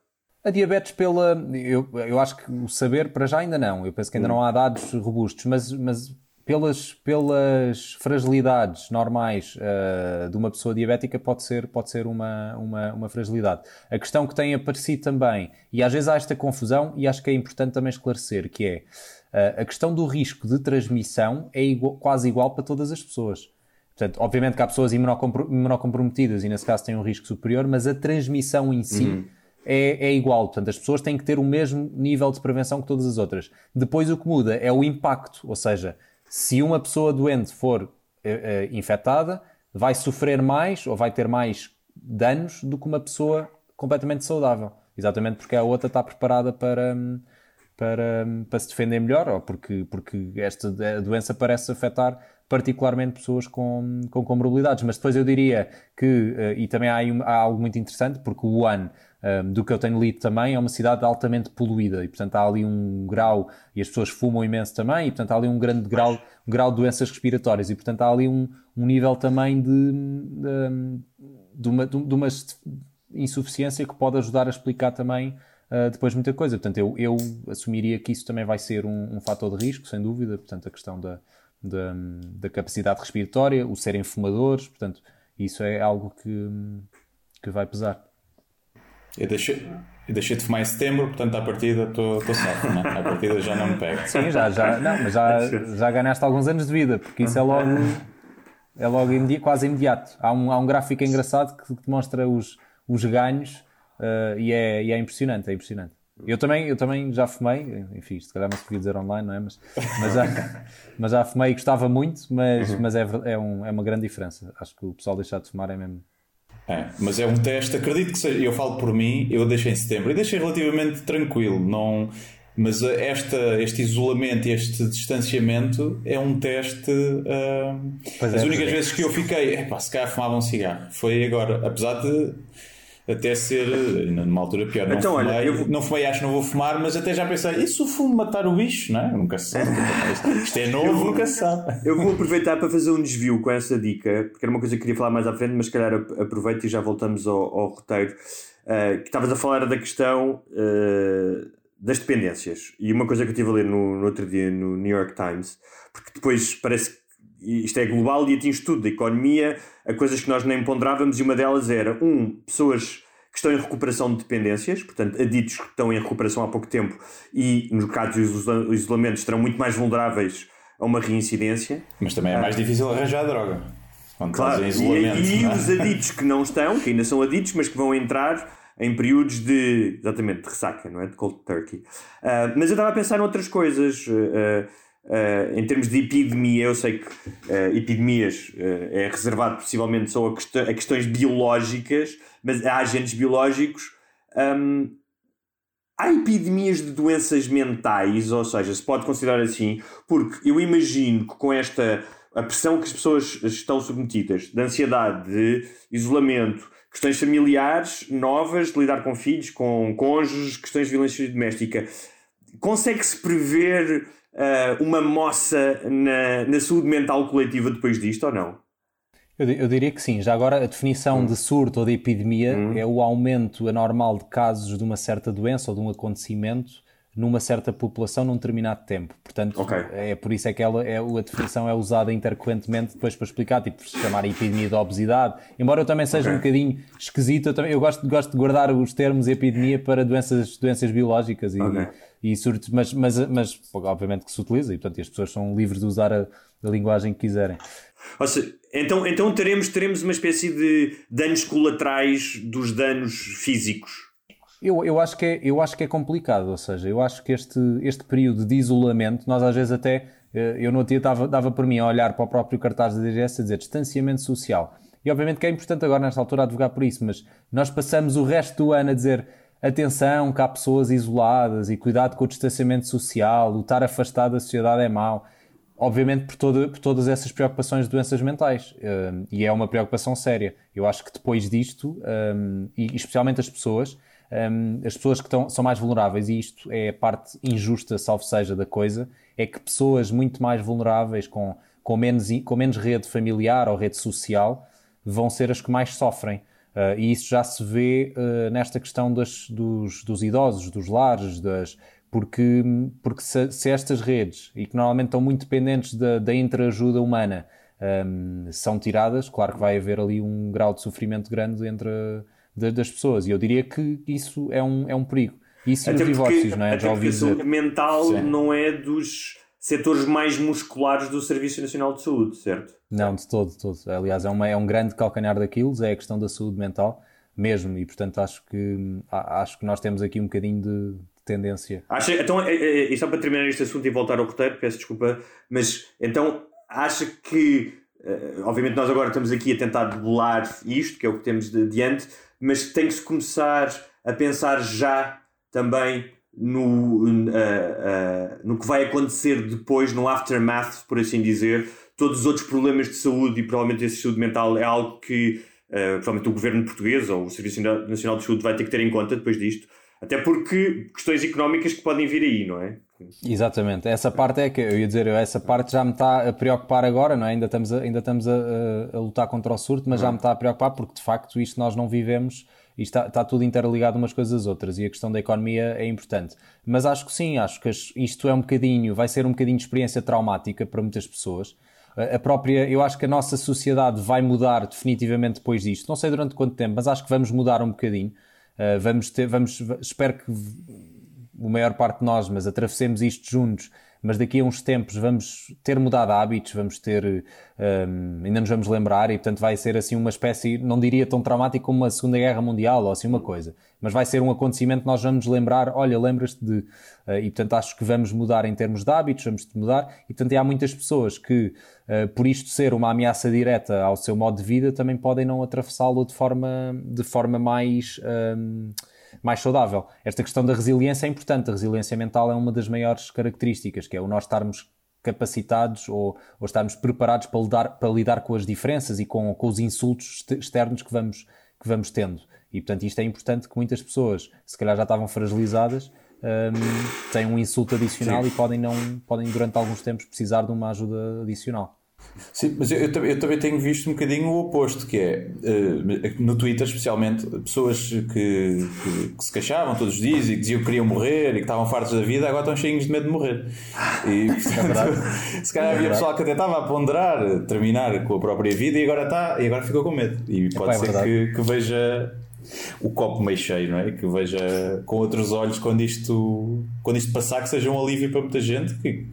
A diabetes pela. Eu, eu acho que o saber para já ainda não. Eu penso que ainda hum. não há dados robustos, mas, mas pelas, pelas fragilidades normais uh, de uma pessoa diabética pode ser, pode ser uma, uma, uma, fragilidade. A questão que tem aparecido também, e às vezes há esta confusão, e acho que é importante também esclarecer, que é a questão do risco de transmissão é igual, quase igual para todas as pessoas. Portanto, obviamente que há pessoas imunocomprometidas e nesse caso têm um risco superior, mas a transmissão em si uhum. é, é, igual. Portanto, as pessoas têm que ter o mesmo nível de prevenção que todas as outras. Depois o que muda é o impacto, ou seja, se uma pessoa doente for uh, uh, infectada, vai sofrer mais ou vai ter mais danos do que uma pessoa completamente saudável. Exatamente porque a outra está preparada para. Para, para se defender melhor, ou porque, porque esta doença parece afetar particularmente pessoas com, com comorbilidades. Mas depois eu diria que, eh, e também há, há algo muito interessante, porque o Wuhan, eh, do que eu tenho lido também, é uma cidade altamente poluída e, portanto, há ali um grau, e as pessoas fumam imenso também, e, portanto, há ali um grande grau, um grau de doenças respiratórias, e, portanto, há ali um, um nível também de, de, de, uma, de uma insuficiência que pode ajudar a explicar também uh, depois muita coisa. Portanto, eu, eu assumiria que isso também vai ser um, um fator de risco, sem dúvida. Portanto, a questão da, da, da capacidade respiratória, o serem fumadores, portanto, isso é algo que, que vai pesar. Eu deixei, eu deixei de fumar em setembro, portanto, à partida estou safo, não é? À partida já não me pega. Sim, já, já, não, mas já, já ganhaste alguns anos de vida, porque isso é logo, é logo imedi quase imediato. Há um, há um gráfico engraçado que demonstra os, os ganhos uh, e, é, e é impressionante, é impressionante. Eu também, eu também já fumei, enfim, se calhar não se podia dizer online, não é? Mas, mas, já, mas já fumei e gostava muito, mas, uhum. mas é, é, um, é uma grande diferença. Acho que o pessoal deixar de fumar é mesmo. É, mas é um teste, acredito que seja. Eu falo por mim, eu deixei em setembro e deixei relativamente tranquilo. Não, mas esta, este isolamento e este distanciamento é um teste. Uh, as é, únicas é. vezes que eu fiquei, epá, se calhar fumava um cigarro, foi agora, apesar de até ser numa altura pior. Não, então, fumei, olha, eu... não fumei, acho que não vou fumar, mas até já pensei, e se o fumo matar o bicho? Não é? Nunca se sabe. Isto é novo, vou, nunca se sabe. Eu vou aproveitar para fazer um desvio com essa dica, porque era uma coisa que queria falar mais à frente, mas se calhar aproveito e já voltamos ao, ao roteiro. Uh, que estavas a falar da questão uh, das dependências. E uma coisa que eu estive a ler no, no outro dia no New York Times, porque depois parece que isto é global e atinge tudo, da economia, a coisas que nós nem ponderávamos, e uma delas era, um, pessoas que estão em recuperação de dependências, portanto, aditos que estão em recuperação há pouco tempo e, no caso do isolamento, estarão muito mais vulneráveis a uma reincidência. Mas também é mais difícil arranjar droga. Quando claro, em isolamento, e, e é? os aditos que não estão, que ainda são aditos, mas que vão entrar em períodos de, exatamente, de ressaca, não é? De cold turkey. Uh, mas eu estava a pensar em outras coisas. Uh, Uh, em termos de epidemia, eu sei que uh, epidemias uh, é reservado possivelmente só a, quest a, questões biológicas, mas há agentes biológicos. Um, há epidemias de doenças mentais, ou seja, se pode considerar assim, porque eu imagino que com esta a pressão que as pessoas estão submetidas, de ansiedade, de isolamento, questões familiares novas, de lidar com filhos, com cônjuges, questões de violência doméstica, consegue-se prever uh, uma moça na, na saúde mental coletiva depois disto ou não? Eu, eu diria que sim. Já agora, a definição hum. de surto ou de epidemia hum. é o aumento anormal de casos de uma certa doença ou de um acontecimento numa certa população num determinado tempo. Portanto, okay. é por isso é que ela, é, a definição é usada intercorrentemente depois para explicar, tipo, se chamar epidemia de obesidade. Embora eu também seja okay. um bocadinho esquisito, eu, também, eu gosto, gosto de guardar os termos epidemia para doenças, doenças biológicas e, okay. E, e surto, mas, mas, mas obviamente que se utiliza e, portanto, as pessoas são livres de usar a, a linguagem que quiserem. Ou seja, então, então teremos, teremos uma espécie de danos colaterais dos danos físicos. Eu, eu, acho que é, eu acho que é complicado, ou seja, eu acho que este, este período de isolamento, nós às vezes até, eh, eu no outro dia dava, dava por mim a olhar para o próprio cartaz da DGS a dizer distanciamento social. E obviamente que é importante agora nesta altura advogar por isso, mas nós passamos o resto do ano a dizer atenção que há pessoas isoladas e cuidado com o distanciamento social, o estar afastado da sociedade é mau. Obviamente por, todo, por todas essas preocupações de doenças mentais. Um, e é uma preocupação séria. Eu acho que depois disto, um, e especialmente as pessoas, um, as pessoas que estão, são mais vulneráveis, e isto é a parte injusta, salvo seja, da coisa, é que pessoas muito mais vulneráveis, com, com, menos, com menos rede familiar ou rede social, vão ser as que mais sofrem. Uh, e isso já se vê uh, nesta questão das, dos, dos, idosos, dos lares, das, porque, porque se, se, estas redes, e que normalmente estão muito dependentes da, da interajuda humana, um, são tiradas, claro que vai haver ali um grau de sofrimento grande entre de, das pessoas. E eu diria que isso é um, é um perigo. Isso e os divórcios, não é? Já ouvi. A mental Sim. não é dos setores mais musculares do Serviço Nacional de Saúde, certo? Não, de todo, de todo. Aliás, é, uma, é um grande calcanhar daquilo, é a questão da saúde mental mesmo, e portanto acho que, acho que nós temos aqui um bocadinho de, de tendência. Acha, então, é, é, e só para terminar este assunto e voltar ao roteiro, peço desculpa, mas então acha que, eh, obviamente nós agora estamos aqui a tentar debelar isto, que é o que temos de diante, mas tem que se começar a pensar já também no, uh, uh, no que vai acontecer depois, no aftermath, por assim dizer. Todos os outros problemas de saúde e provavelmente esse saúde mental é algo que uh, provavelmente o governo português ou o Serviço Nacional de Saúde vai ter que ter em conta depois disto. Até porque questões económicas que podem vir aí, não é? Exatamente, essa parte é que eu ia dizer, essa parte já me está a preocupar agora, não é? Ainda estamos a, ainda estamos a, a, lutar contra o surto, mas uhum. já me está a preocupar porque de facto isto nós não vivemos. isto está, está tudo interligado umas coisas às outras e a questão da economia é importante. Mas acho que sim, acho que isto é um bocadinho, vai ser um bocadinho de experiência traumática para muitas pessoas. A própria, eu acho que a nossa sociedade vai mudar definitivamente depois disto. Não sei durante quanto tempo, mas acho que vamos mudar um bocadinho. Uh, vamos ter, vamos, espero que a maior parte de nós, mas atravessemos isto juntos mas daqui a uns tempos vamos ter mudado hábitos, vamos ter, um, ainda nos vamos lembrar, e portanto vai ser assim uma espécie, não diria tão traumático como a Segunda Guerra Mundial ou assim uma coisa, mas vai ser um acontecimento que nós vamos lembrar, olha, lembras-te de, uh, e portanto acho que vamos mudar em termos de hábitos, vamos mudar, e portanto há muitas pessoas que, uh, por isto ser uma ameaça direta ao seu modo de vida, também podem não atravessá-lo de forma, de forma mais. Um, mais saudável. Esta questão da resiliência é importante. A resiliência mental é uma das maiores características, que é o nós estarmos capacitados ou, ou estarmos preparados para lidar, para lidar com as diferenças e com, com os insultos externos que vamos, que vamos tendo. E, portanto, isto é importante que muitas pessoas, se calhar já estavam fragilizadas, um, têm um insulto adicional Sim. e podem, não, podem, durante alguns tempos, precisar de uma ajuda adicional. Sim, mas eu, eu, eu, também tenho visto um bocadinho o oposto, que é uh, no Twitter, especialmente, pessoas que, que, que, se queixavam todos os dias e que diziam que queriam morrer e que estavam fartos da vida, agora estão cheios de medo de morrer. E, portanto, é se calhar é havia pessoal que até estava a ponderar terminar com a própria vida e agora, está, e agora ficou com medo. E pode é ser que, que veja o copo meio cheio, não é? Que veja com outros olhos quando isto, quando isto passar, que seja um alívio para muita gente. Que,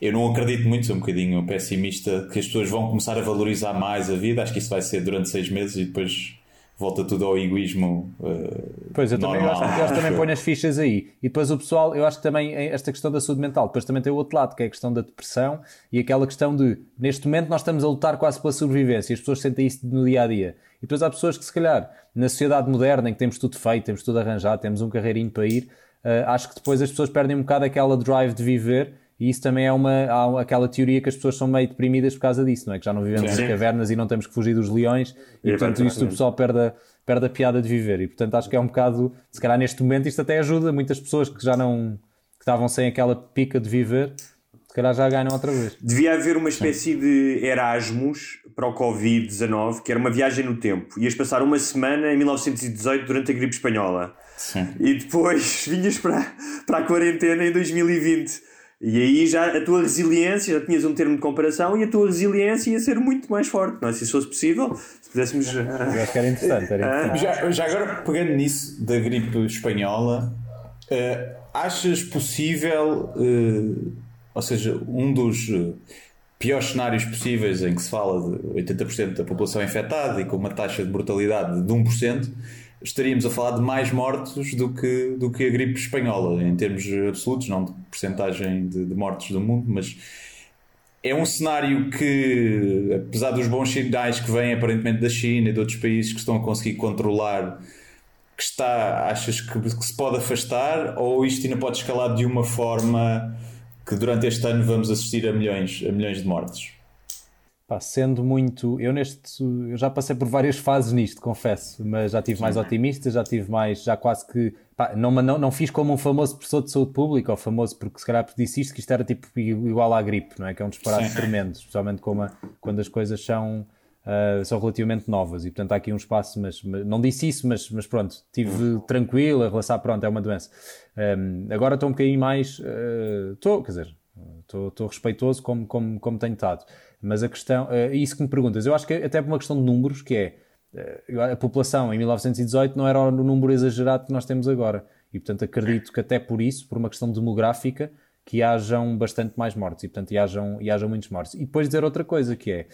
eu não acredito muito, sou um bocadinho pessimista, que as pessoas vão começar a valorizar mais a vida. Acho que isso vai ser durante seis meses e depois volta tudo ao egoísmo. Uh, pois, eu também, eu acho, eu acho também ponho as fichas aí. E depois o pessoal, eu acho que também esta questão da saúde mental, depois também tem o outro lado, que é a questão da depressão e aquela questão de, neste momento, nós estamos a lutar quase pela sobrevivência e as pessoas sentem isso no dia a dia. E depois há pessoas que, se calhar, na sociedade moderna, em que temos tudo feito, temos tudo arranjado, temos um carreirinho para ir, uh, acho que depois as pessoas perdem um bocado aquela drive de viver e isso também é uma, aquela teoria que as pessoas são meio deprimidas por causa disso, não é? Que já não vivemos Sim. nas cavernas e não temos que fugir dos leões e, é portanto, isto o pessoal perde a, perde a piada de viver. E, portanto, acho que é um bocado, se calhar neste momento, isto até ajuda muitas pessoas que já não, que estavam sem aquela pica de viver, se calhar já ganham outra vez. Devia haver uma espécie Sim. de Erasmus para o Covid-19, que era uma viagem no tempo. Ias passar uma semana em 1918 durante a gripe espanhola. Sim. E depois vinhas para, para a quarentena em 2020 e aí já a tua resiliência, já tinhas um termo de comparação e a tua resiliência ia ser muito mais forte, não é? Se isso fosse possível, se pudéssemos. Eu acho que era interessante. Era ah. interessante. Já, já agora, pegando nisso da gripe espanhola, uh, achas possível, uh, ou seja, um dos uh, piores cenários possíveis em que se fala de 80% da população infectada e com uma taxa de mortalidade de 1%, estaríamos a falar de mais mortos do que, do que a gripe espanhola, em termos absolutos, não de porcentagem de, de mortos do mundo, mas é um cenário que, apesar dos bons sinais que vêm aparentemente da China e de outros países que estão a conseguir controlar, que está, achas que, que se pode afastar ou isto ainda pode escalar de uma forma que durante este ano vamos assistir a milhões, a milhões de mortes? Pá, sendo muito. Eu neste. Eu já passei por várias fases nisto, confesso, mas já tive mais otimista, já tive mais. Já quase que. Pá, não, não, não fiz como um famoso professor de saúde pública, ou famoso porque se calhar disse isto, que isto era tipo igual à gripe, não é? Que é um disparate Sim. tremendo, especialmente como quando as coisas são. Uh, são relativamente novas e portanto há aqui um espaço, mas, mas não disse isso, mas, mas pronto, estive uhum. tranquilo a relação, pronto, é uma doença. Um, agora estou um bocadinho mais, estou, uh, quer dizer, estou respeitoso como, como, como tenho estado. Mas a questão, é isso que me perguntas, eu acho que é até por uma questão de números, que é eh, a população em 1918 não era o número exagerado que nós temos agora. E portanto acredito que até por isso, por uma questão demográfica, que hajam bastante mais mortes e portanto e hajam, e hajam muitos mortes. E depois dizer outra coisa que é,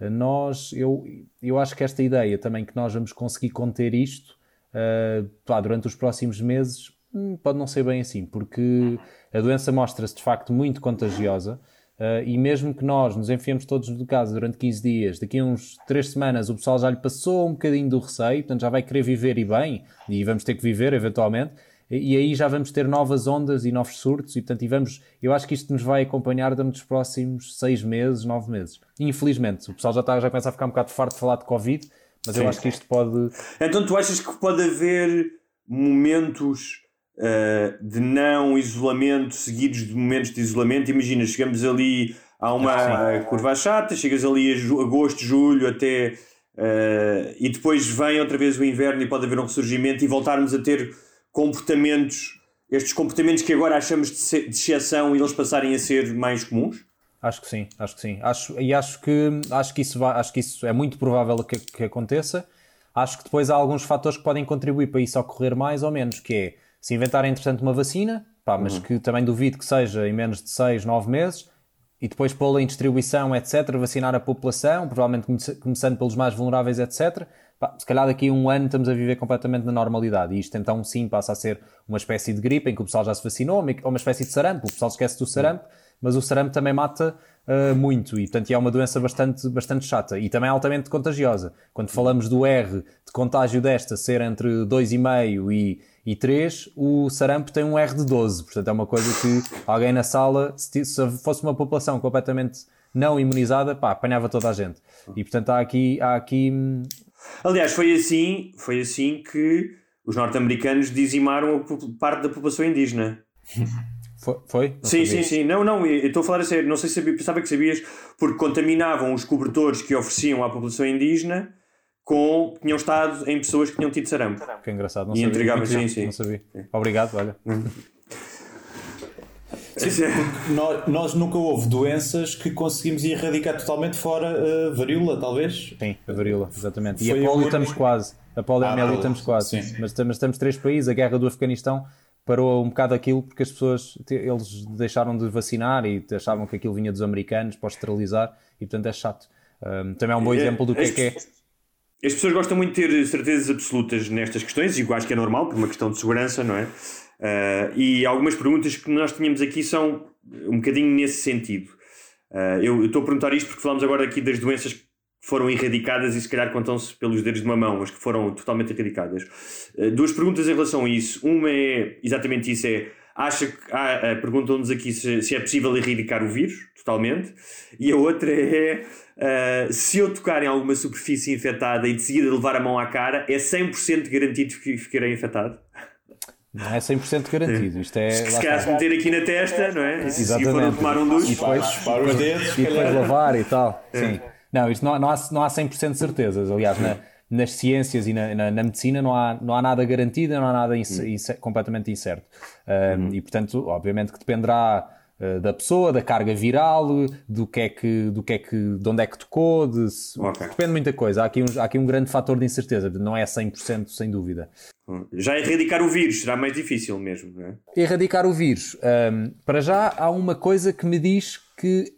eh, nós, eu, eu acho que esta ideia também que nós vamos conseguir conter isto uh, durante os próximos meses hum, pode não ser bem assim, porque a doença mostra-se de facto muito contagiosa. Uh, e mesmo que nós nos enfiemos todos de casa durante 15 dias, daqui a uns 3 semanas o pessoal já lhe passou um bocadinho do receio, portanto já vai querer viver e bem, e vamos ter que viver eventualmente, e, e aí já vamos ter novas ondas e novos surtos, e portanto e vamos, eu acho que isto nos vai acompanhar durante os próximos 6 meses, 9 meses. infelizmente, o pessoal já, está, já começa a ficar um bocado farto de falar de Covid, mas Sim. eu acho que isto pode. Então tu achas que pode haver momentos uh, de não isolamento seguidos de momentos de isolamento. Imagina, chegamos ali a uma ah, curva chata, chegas ali a agosto, julho, até uh, e depois vem outra vez o inverno e pode haver um ressurgimento e voltarmos a ter comportamentos, estes comportamentos que agora achamos de, de exceção e eles passarem a ser mais comuns? Acho que sim, acho que sim. Acho, e acho que, acho, que isso vai, acho que isso é muito provável que, que aconteça. Acho que depois há alguns fatores que podem contribuir para isso ocorrer mais ou menos, que é se inventarem, entretanto, uma vacina, pá, mas uhum. que também duvido que seja em menos de 6, 9 meses, e depois pô-la em distribuição, etc., vacinar a população, provavelmente começando pelos mais vulneráveis, etc., pá, se calhar daqui a um ano estamos a viver completamente na normalidade. E isto então sim passa a ser uma espécie de gripe em que o pessoal já se vacinou, ou uma espécie de sarampo. O pessoal esquece do sarampo, mas o sarampo também mata uh, muito e, portanto, é uma doença bastante, bastante chata e também altamente contagiosa. Quando falamos do R de contágio desta ser entre 2,5 e, e 3, o sarampo tem um R de 12. Portanto, é uma coisa que alguém na sala, se, se fosse uma população completamente não imunizada, pá, apanhava toda a gente. E, portanto, há aqui... Há aqui... Hum, Aliás, foi assim, foi assim que os norte-americanos dizimaram parte da população indígena. Foi? foi? Sim, sim, sim. Não, não, eu estou a falar a sério. Não sei se sabia, pensava que sabias, porque contaminavam os cobertores que ofereciam à população indígena com tinham estado em pessoas que tinham tido sarampo. Que engraçado, não e sabia. Entregavam, sim, sim. Não sabia. Obrigado, olha. Sim, nós, nós, nunca houve doenças que conseguimos erradicar totalmente fora a uh, varíola, talvez? Sim, a varíola, exatamente. E Foi a polio estamos quase. A poliomielite ah, estamos quase. Sim. Mas, mas estamos três países, a guerra do Afeganistão parou um bocado aquilo porque as pessoas eles deixaram de vacinar e achavam que aquilo vinha dos americanos para esterilizar e portanto é chato. Um, também é um bom é, exemplo do que é que é. As pessoas gostam muito de ter certezas absolutas nestas questões, e eu acho que é normal, por uma questão de segurança, não é? Uh, e algumas perguntas que nós tínhamos aqui são um bocadinho nesse sentido. Uh, eu estou a perguntar isto porque falamos agora aqui das doenças foram erradicadas e se calhar contam-se pelos dedos de uma mão, mas que foram totalmente erradicadas. Eh, duas perguntas em relação a isso. Uma é exatamente isso: é acha que ah, perguntam-nos aqui se, se, é possível erradicar o vírus totalmente, e a outra é uh, se eu tocar em alguma superfície infectada e de seguida levar a mão à cara, é 100% garantido que ficarei infectado? Não é 100% garantido. Isto é, se calhar se meter aqui na testa, não é? Exatamente. E for tomar um duche, e depois, para os dedos, e depois lavar e tal. É. Sim. Não, isto não, não, há, não há 100% de certezas. Aliás, na, nas ciências e na, na, na, medicina não há, não há nada garantido, não há nada inc completamente incerto. Um, uhum. E, portanto, obviamente que dependerá uh, da pessoa, da carga viral, do que é que, do que, é que de onde é que tocou, de, okay. depende de muita coisa. Há aqui, um, há aqui um grande fator de incerteza, não é 100% sem dúvida. Hum. Já erradicar o vírus será mais difícil mesmo, não é? Erradicar o vírus. Um, para já há uma coisa que me diz que,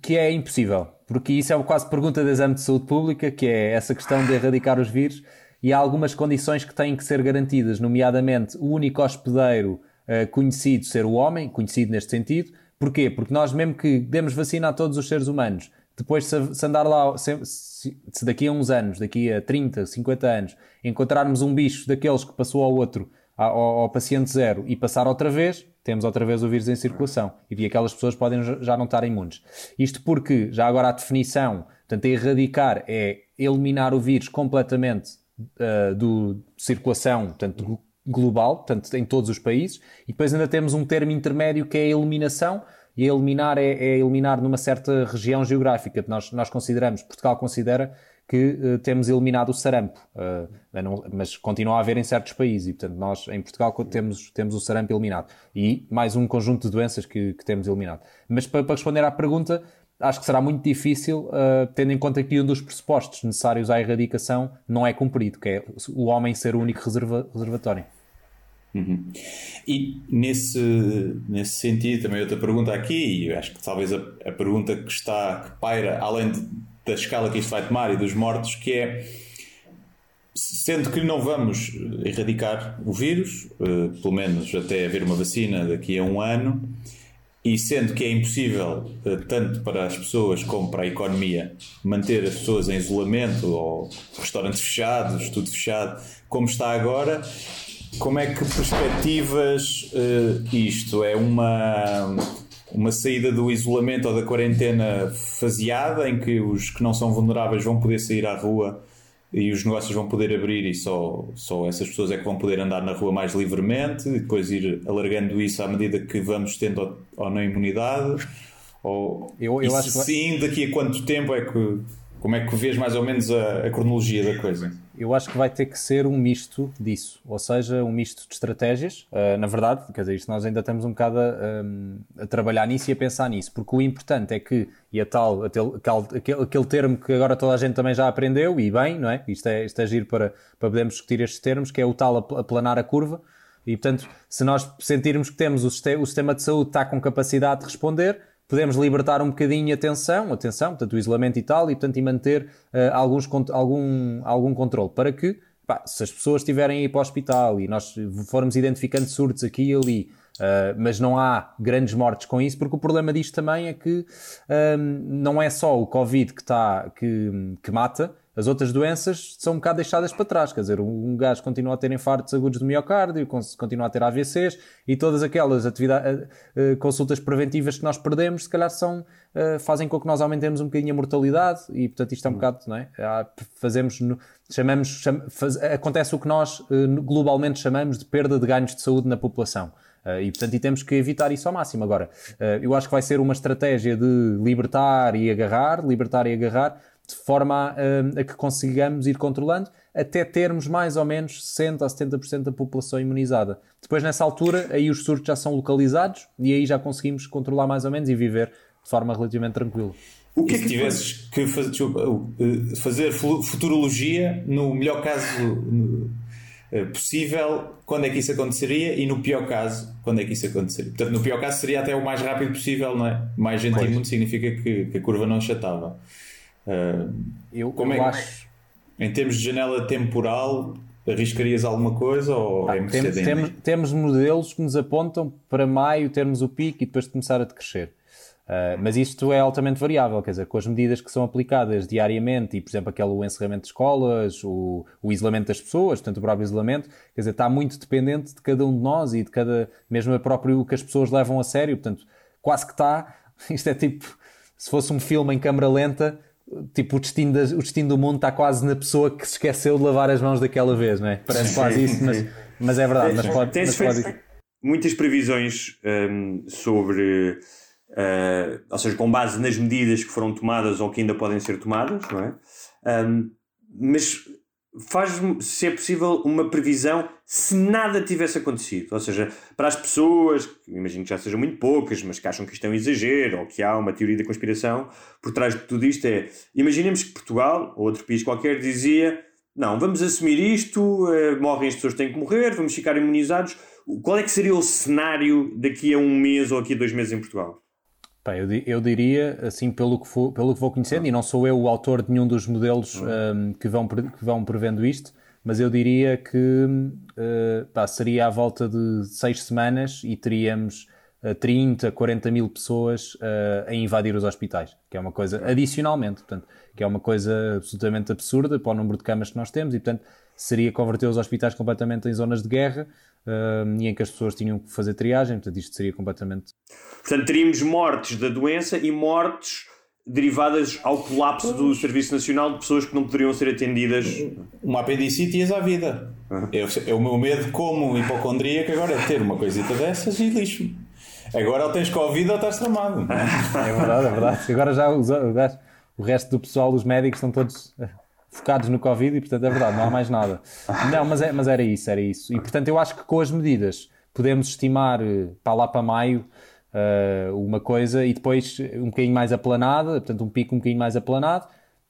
que é impossível porque isso é quase pergunta de exame de saúde pública, que é essa questão de erradicar os vírus, e há algumas condições que têm que ser garantidas, nomeadamente o único hospedeiro uh, conhecido ser o homem, conhecido neste sentido. Porquê? Porque nós, mesmo que demos vacina a todos os seres humanos, depois se, se andar lá, se, se, daqui a uns anos, daqui a 30, 50 anos, encontrarmos um bicho daqueles que passou ao outro, ao, ao paciente zero, e passar outra vez, temos outra vez o vírus em circulação e aquelas pessoas podem já não estar imunes. Isto porque, já agora a definição, portanto, erradicar é eliminar o vírus completamente uh, do circulação, portanto, global, portanto, em todos os países, e depois ainda temos um termo intermédio que é a eliminação, e eliminar é, é eliminar numa certa região geográfica. Nós, nós consideramos, Portugal considera que uh, temos eliminado o sarampo, uh, não, mas continua a haver em certos países e, portanto, nós em Portugal temos, temos o sarampo eliminado e mais um conjunto de doenças que, que temos eliminado. Mas para, para, responder à pergunta, acho que será muito difícil, uh, tendo em conta que um dos pressupostos necessários à erradicação não é cumprido, que é o homem ser o único reserva, reservatório. Uhum. E nesse, nesse sentido, também outra pergunta aqui, e acho que talvez a, a pergunta que está, que paira, além de da escala que isto vai tomar e dos mortos, que é sendo que não vamos erradicar o vírus, uh, pelo menos até haver uma vacina daqui a um ano, e sendo que é impossível, uh, tanto para as pessoas como para a economia, manter as pessoas em isolamento ou restaurantes fechados, tudo fechado, como está agora, como é que perspectivas uh, isto? É uma uma saída do isolamento ou da quarentena faseada, em que os que não são vulneráveis vão poder sair à rua e os negócios vão poder abrir e só, só essas pessoas é que vão poder andar na rua mais livremente e depois ir alargando isso à medida que vamos tendo ou não imunidade? Ou, eu, eu acho sim, daqui a quanto tempo é que Como é que vês mais ou menos a, a, cronologia da coisa? Eu acho que vai ter que ser um misto disso, ou seja, um misto de estratégias. Uh, na verdade, quer dizer, isto nós ainda estamos um bocado a, a, trabalhar nisso e a pensar nisso, porque o importante é que, e a tal, aquele, aquele termo que agora toda a gente também já aprendeu, e bem, não é? Isto é, isto é giro para, para podermos discutir estes termos, que é o tal aplanar a curva. E portanto, se nós sentirmos que temos o sistema de saúde está com capacidade de responder, podemos libertar um bocadinho a tensão, atenção, portanto, o isolamento e tal, e portanto, e manter uh, alguns, algum, algum controle para que, pá, se as pessoas estiverem a ir para o hospital e nós formos identificando surtos aqui e ali, uh, mas não há grandes mortes com isso, porque o problema disto também é que uh, não é só o Covid que, está, que, que mata, as outras doenças são um bocado deixadas para trás, quer dizer, um gajo continua a ter infartos agudos do miocárdio, continua a ter AVCs e todas aquelas atividades, uh, consultas preventivas que nós perdemos, se calhar são, uh, fazem com que nós aumentemos um bocadinho a mortalidade e, portanto, isto é um uhum. bocado, não é? Fazemos, chamamos, cham, faz, acontece o que nós globalmente chamamos de perda de ganhos de saúde na população. Uh, e, portanto, e temos que evitar isso ao máximo. Agora, uh, eu acho que vai ser uma estratégia de libertar e agarrar, libertar e agarrar, de forma a, a, que consigamos ir controlando até termos mais ou menos 60% a 70% da população imunizada. Depois, nessa altura, aí os surtos já são localizados e aí já conseguimos controlar mais ou menos e viver de forma relativamente tranquila. O que é que tivesses que fazer, desculpa, eh, fazer futurologia no melhor caso eh, possível, quando é que isso aconteceria e no pior caso, quando é que isso aconteceria? Portanto, no pior caso seria até o mais rápido possível, não é? Mais gente imune significa que, que a curva não achatava. Uh, eu, como eu é, acho. Em termos de janela temporal, arriscarias alguma coisa ou ah, é temos, temos, temos, modelos que nos apontam para maio termos o pico e depois de começar a decrescer. Uh, mas isto é altamente variável, quer dizer, com as medidas que são aplicadas diariamente e, por exemplo, aquele o encerramento de escolas, o, o, isolamento das pessoas, portanto, o próprio isolamento, quer dizer, está muito dependente de cada um de nós e de cada, mesmo a próprio que as pessoas levam a sério, portanto, quase que está, isto é tipo, se fosse um filme em câmera lenta, tipo, o destino, da, o destino do mundo está quase na pessoa que se esqueceu de lavar as mãos daquela vez, não é? Parece quase isso, mas, mas é verdade. Mas pode, mas pode... muitas previsões um, sobre, uh, ou seja, com base nas medidas que foram tomadas ou que ainda podem ser tomadas, não é? Um, mas faz-me, se é possível, uma previsão se nada tivesse acontecido. Ou seja, para as pessoas, imagino que já sejam muito poucas, mas que acham que isto é um exagero ou que há uma teoria da conspiração por trás de tudo isto, é imaginemos que Portugal ou outro país qualquer dizia: não, vamos assumir isto, eh, morrem as pessoas que têm que morrer, vamos ficar imunizados. Qual é que seria o cenário daqui a um mês ou aqui a dois meses em Portugal? Eu, eu, diria, assim, pelo que, for, pelo que vou conhecendo, e não sou eu o autor de nenhum dos modelos um, que, vão, que vão prevendo isto, mas eu diria que uh, pá, seria à volta de seis semanas e teríamos uh, 30, 40 mil pessoas uh, a invadir os hospitais, que é uma coisa, adicionalmente, portanto, que é uma coisa absolutamente absurda para o número de camas que nós temos e, portanto, seria converter os hospitais completamente em zonas de guerra uh, e em que as pessoas tinham que fazer triagem, portanto isto seria completamente... Portanto, teríamos mortes da doença e mortes derivadas ao colapso do Serviço Nacional de pessoas que não poderiam ser atendidas. Uma apendicite ias à vida. É, o meu medo como hipocondríaco agora é ter uma coisita dessas e lixo-me. Agora ou tens Covid ou estás tramado. É verdade, é verdade. Agora já o, o resto do pessoal, os médicos, estão todos focados no Covid e, portanto, é verdade, não há mais nada. Não, mas, é, mas era isso, era isso. E, portanto, eu acho que com as medidas podemos estimar eh, para lá para maio uh, uma coisa e depois um bocadinho mais aplanada, portanto, um pico um bocadinho mais aplanado,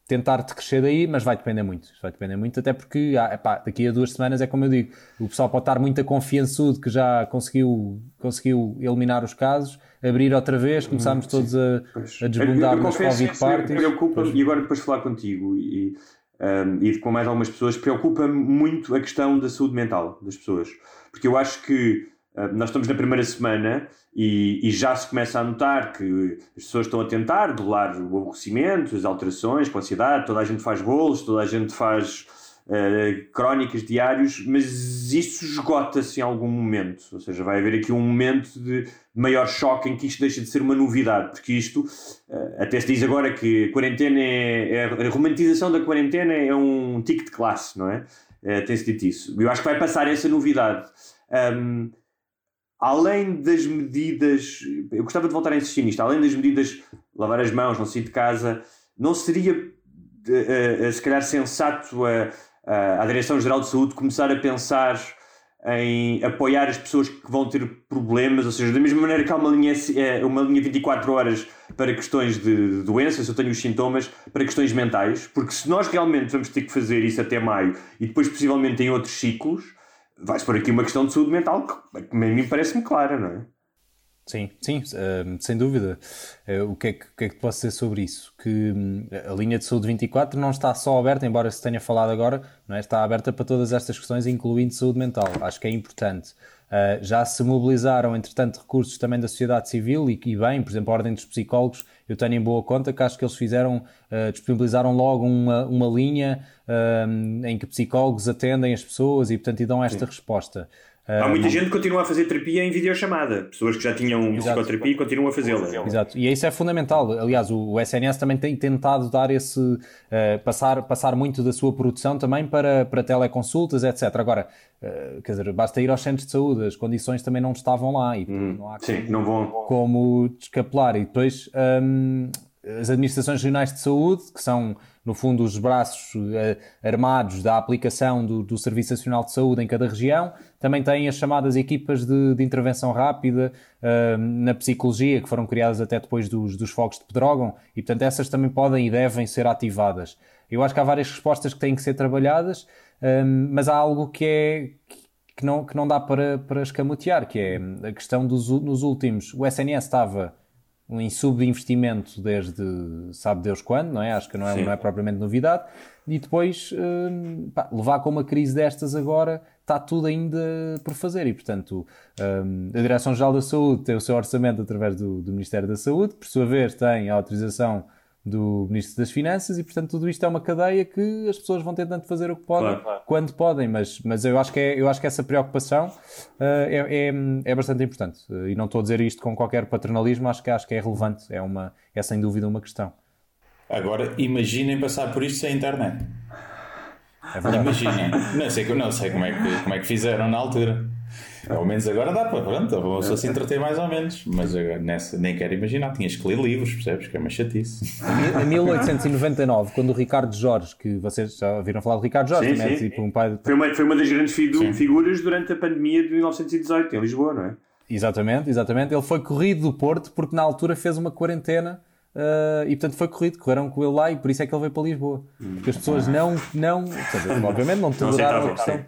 tentar crescer daí, mas vai depender muito. Vai depender muito, até porque ah, epá, daqui a duas semanas é como eu digo, o pessoal pode estar muito confiançudo que já conseguiu, conseguiu eliminar os casos, abrir outra vez, começarmos hum, todos a, a desbundar nas Covid parties. Preocupa-me, e agora depois falar contigo, e um, e com mais algumas pessoas, preocupa-me muito a questão da saúde mental das pessoas. Porque eu acho que uh, nós estamos na primeira semana e, e, já se começa a notar que as pessoas estão a tentar dolar o aborrecimento, as alterações, com a ansiedade, toda a gente faz bolos, toda a gente faz uh, crónicas diários, mas isso esgota-se em algum momento. Ou seja, vai haver aqui um momento de maior choque em que isto deixa de ser uma novidade, porque isto uh, até se diz agora que a quarentena é, é, a romantização da quarentena é um tique de classe, não é? Uh, Tem-se dito isso. Eu acho que vai passar essa novidade. Um, além das medidas, eu gostava de voltar a insistir nisto, além das medidas lavar as mãos, não sair de casa, não seria se calhar sensato a, a, a Direção-Geral de Saúde começar a pensar em apoiar as pessoas que vão ter problemas, ou seja, da mesma maneira que há uma linha, eh, uma linha 24 horas para questões de doenças, se eu tenho os sintomas, para questões mentais, porque se nós realmente vamos ter que fazer isso até maio e depois possivelmente em outros ciclos, vai-se por aqui uma questão de saúde mental que a mim parece-me clara, não é? Sim, sim, uh, sem dúvida. Uh, o, que é que, o que é que te posso dizer sobre isso? Que um, a linha de saúde 24 não está só aberta, embora se tenha falado agora, não é? está aberta para todas estas questões, incluindo saúde mental. Acho que é importante. Uh, já se mobilizaram, entretanto, recursos também da sociedade civil e, e bem, por exemplo, a Ordem dos Psicólogos, eu tenho em boa conta que acho que eles fizeram, uh, disponibilizaram logo uma, uma linha uh, em que psicólogos atendem as pessoas e, portanto, e dão esta Sim. resposta. Há muita gente que continua a fazer terapia em videochamada. Pessoas que já tinham Exato. psicoterapia continuam a fazê-la. Exato. E isso é fundamental. Aliás, o SNS também tem tentado dar esse. Uh, passar, passar muito da sua produção também para, para teleconsultas, etc. Agora, uh, quer dizer, basta ir aos centros de saúde, as condições também não estavam lá e hum, não há sim, como, não vão. como descapelar. E depois. Um, as administrações regionais de saúde, que são, no fundo, os braços uh, armados da aplicação do, do, Serviço Nacional de Saúde em cada região, também têm as chamadas equipas de, de intervenção rápida uh, na psicologia, que foram criadas até depois dos, dos fogos de Pedrógão, e, portanto, essas também podem e devem ser ativadas. Eu acho que há várias respostas que têm que ser trabalhadas, uh, mas há algo que é que não, que não dá para, para escamotear, que é a questão dos nos últimos. O SNS estava em subinvestimento desde sabe Deus quando, não é? Acho que não é, não é propriamente novidade. E depois hum, pá, levar com uma crise destas agora está tudo ainda por fazer e, portanto, hum, a Direção-Geral da Saúde tem o seu orçamento através do, do Ministério da Saúde, por sua vez tem a autorização do Ministro das Finanças e, portanto, tudo isto é uma cadeia que as pessoas vão tentando fazer o que podem, claro. quando podem, mas, mas eu, acho que é, eu acho que essa preocupação uh, é, é, é, bastante importante. Uh, e não estou a dizer isto com qualquer paternalismo, acho que, acho que é relevante, é, uma, é sem dúvida uma questão. Agora, imaginem passar por isto sem internet. É Imaginem. Não sei, não sei como, é que, como é que fizeram na altura. Ao menos agora dá para, pronto, a pessoa se entreter mais ou menos. Mas nessa, nem quero imaginar, tinhas que ler livros, percebes? Que é uma chatice. Em 1899, quando o Ricardo Jorge, que vocês já ouviram falar de Ricardo Jorge, sim, né? sim. Tipo um pai de... foi, uma, foi uma das grandes figuras durante a pandemia de 1918, em Lisboa, não é? Exatamente, exatamente. Ele foi corrido do Porto porque na altura fez uma quarentena Uh, e portanto foi corrido, correram com ele lá e por isso é que ele veio para Lisboa. Porque as pessoas não, não obviamente não toleraram a questão,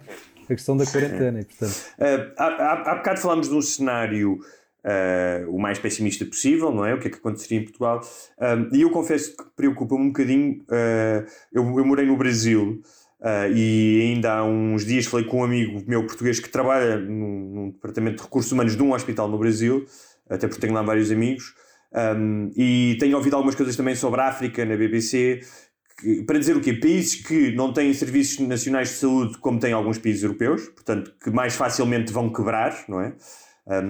a questão da quarentena. E, portanto... Uh, há, há, há bocado falámos de um cenário uh, o mais pessimista possível, não é? O que é que aconteceria em Portugal. Um, e eu confesso que preocupa-me um bocadinho. Uh, eu, eu morei no Brasil. Uh, e ainda há uns dias falei com um amigo meu português que trabalha num, num, departamento de recursos humanos de um hospital no Brasil, até porque tenho lá vários amigos, um, e tenho ouvido algumas coisas também sobre a África na BBC, para dizer o quê? Países que não têm serviços nacionais de saúde como têm alguns países europeus, portanto, que mais facilmente vão quebrar, não é?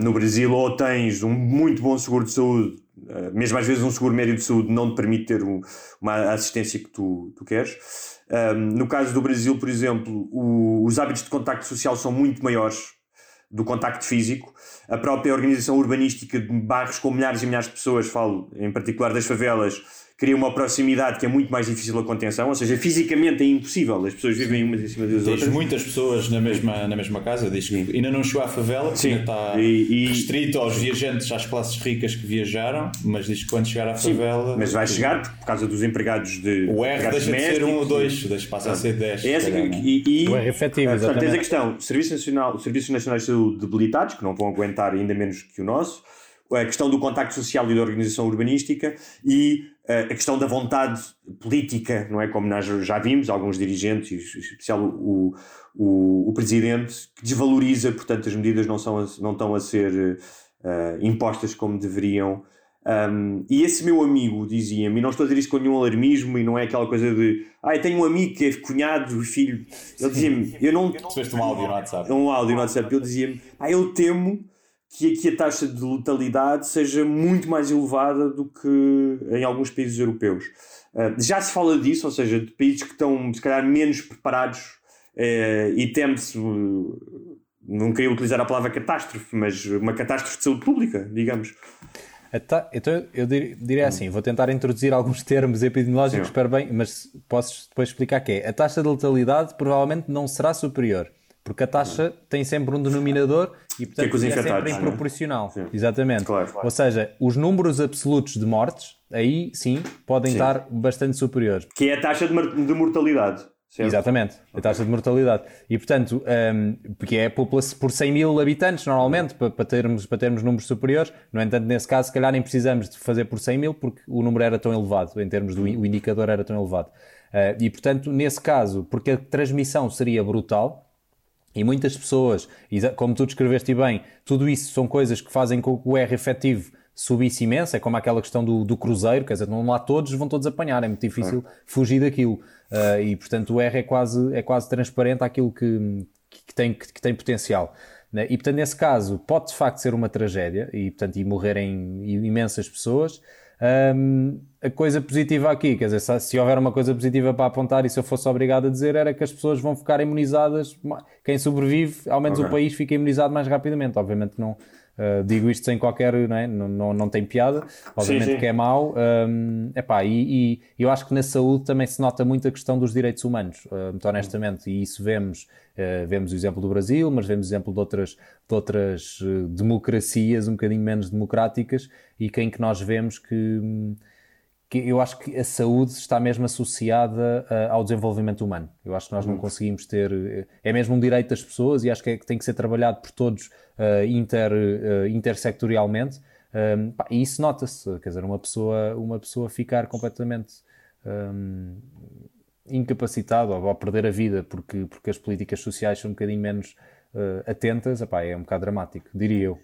no Brasil, ou tens um muito bom seguro de saúde, uh, mesmo às vezes um seguro médio de saúde não te permite ter um, uma assistência que tu, tu queres. no caso do Brasil, por exemplo, o, os hábitos de contacto social são muito maiores do contacto físico. A própria organização urbanística de bairros com milhares e milhares de pessoas, falo em particular das favelas, cria uma proximidade que é muito mais difícil a contenção, ou seja, fisicamente é impossível, as pessoas vivem umas em cima das Tens outras. muitas pessoas na mesma, na mesma casa, diz que ainda não chegou à favela, Sim. ainda está e, e... restrito aos viajantes, às classes ricas que viajaram, mas diz que quando chegar à favela. Sim, mas vai chegar por causa dos empregados de. O R deixa de ser um ou dois, deixa, passa a ser 10. É essa, e, e, o R efetivo, portanto, tens a questão: Serviço Nacional, Serviços Nacionais de Saúde debilitados, que não vão aguentar ainda menos que o nosso a questão do contacto social e da organização urbanística e uh, a questão da vontade política, não é? Como nós já vimos, alguns dirigentes, em especial o, o, o presidente, que desvaloriza, portanto, as medidas não, são a, não estão a ser uh, impostas como deveriam. Um, e esse meu amigo dizia-me, e não estou a dizer isso com nenhum alarmismo, e não é aquela coisa de ah, eu tenho um amigo que é cunhado, filho. Ele dizia-me, eu não. Recebeste um áudio no WhatsApp. Um áudio no WhatsApp. Ele dizia-me, ah, eu temo que aqui a taxa de letalidade seja muito mais elevada do que em alguns países europeus. Uh, já se fala disso, ou seja, de países que estão, se calhar, menos preparados uh, e teme-se, uh, não queria utilizar a palavra catástrofe, mas uma catástrofe de saúde pública, digamos. Então eu diria assim: vou tentar introduzir alguns termos epidemiológicos, espero bem, mas posso depois explicar que é. A taxa de letalidade provavelmente não será superior. Porque a taxa tem sempre um denominador e, portanto, é, é sempre em é? proporcional. Exatamente. Claro, claro. Ou seja, os números absolutos de mortes, aí sim, podem sim. estar bastante superiores. Que é a taxa de mortalidade. Certo. Exatamente, a taxa de mortalidade. E portanto, um, porque é por 100 mil habitantes normalmente, para, para, termos, para termos números superiores. No entanto, nesse caso, se calhar nem precisamos de fazer por 100 mil, porque o número era tão elevado, em termos do o indicador era tão elevado. Uh, e portanto, nesse caso, porque a transmissão seria brutal, e muitas pessoas, como tu descreveste bem, tudo isso são coisas que fazem com que o R efetivo subisse imenso, é como aquela questão do, do cruzeiro, quer dizer, não lá todos, vão todos apanhar, é muito difícil é. fugir daquilo. Uh, e portanto o R é quase, é quase transparente àquilo que, que, tem, que, que tem potencial. Né? E portanto, nesse caso, pode de facto ser uma tragédia e, portanto, e morrerem imensas pessoas. Um, a coisa positiva aqui, quer dizer, se, se, houver uma coisa positiva para apontar e se eu fosse obrigado a dizer, era que as pessoas vão ficar imunizadas. Quem sobrevive, ao menos okay. o país fica imunizado mais rapidamente. Obviamente não, Uh, digo isto sem qualquer, não, é? não, não, não, tem piada, obviamente sim, sim. que é mau. Um, epá, e, e, eu acho que na saúde também se nota muito a questão dos direitos humanos, uh, muito honestamente, e isso vemos, uh, vemos o exemplo do Brasil, mas vemos o exemplo de outras, de outras democracias um bocadinho menos democráticas e que em que nós vemos que. Que eu acho que a saúde está mesmo associada uh, ao desenvolvimento humano. Eu acho que nós não uhum. conseguimos ter. Eh, é mesmo um direito das pessoas e acho que, é, que tem que ser trabalhado por todos uh, inter, uh, intersectorialmente. Um, pá, e isso nota-se. Quer dizer, uma pessoa, uma pessoa ficar completamente um, incapacitada ou, ou perder a vida porque, porque as políticas sociais são um bocadinho menos atentas, epá, é um bocado dramático, diria eu.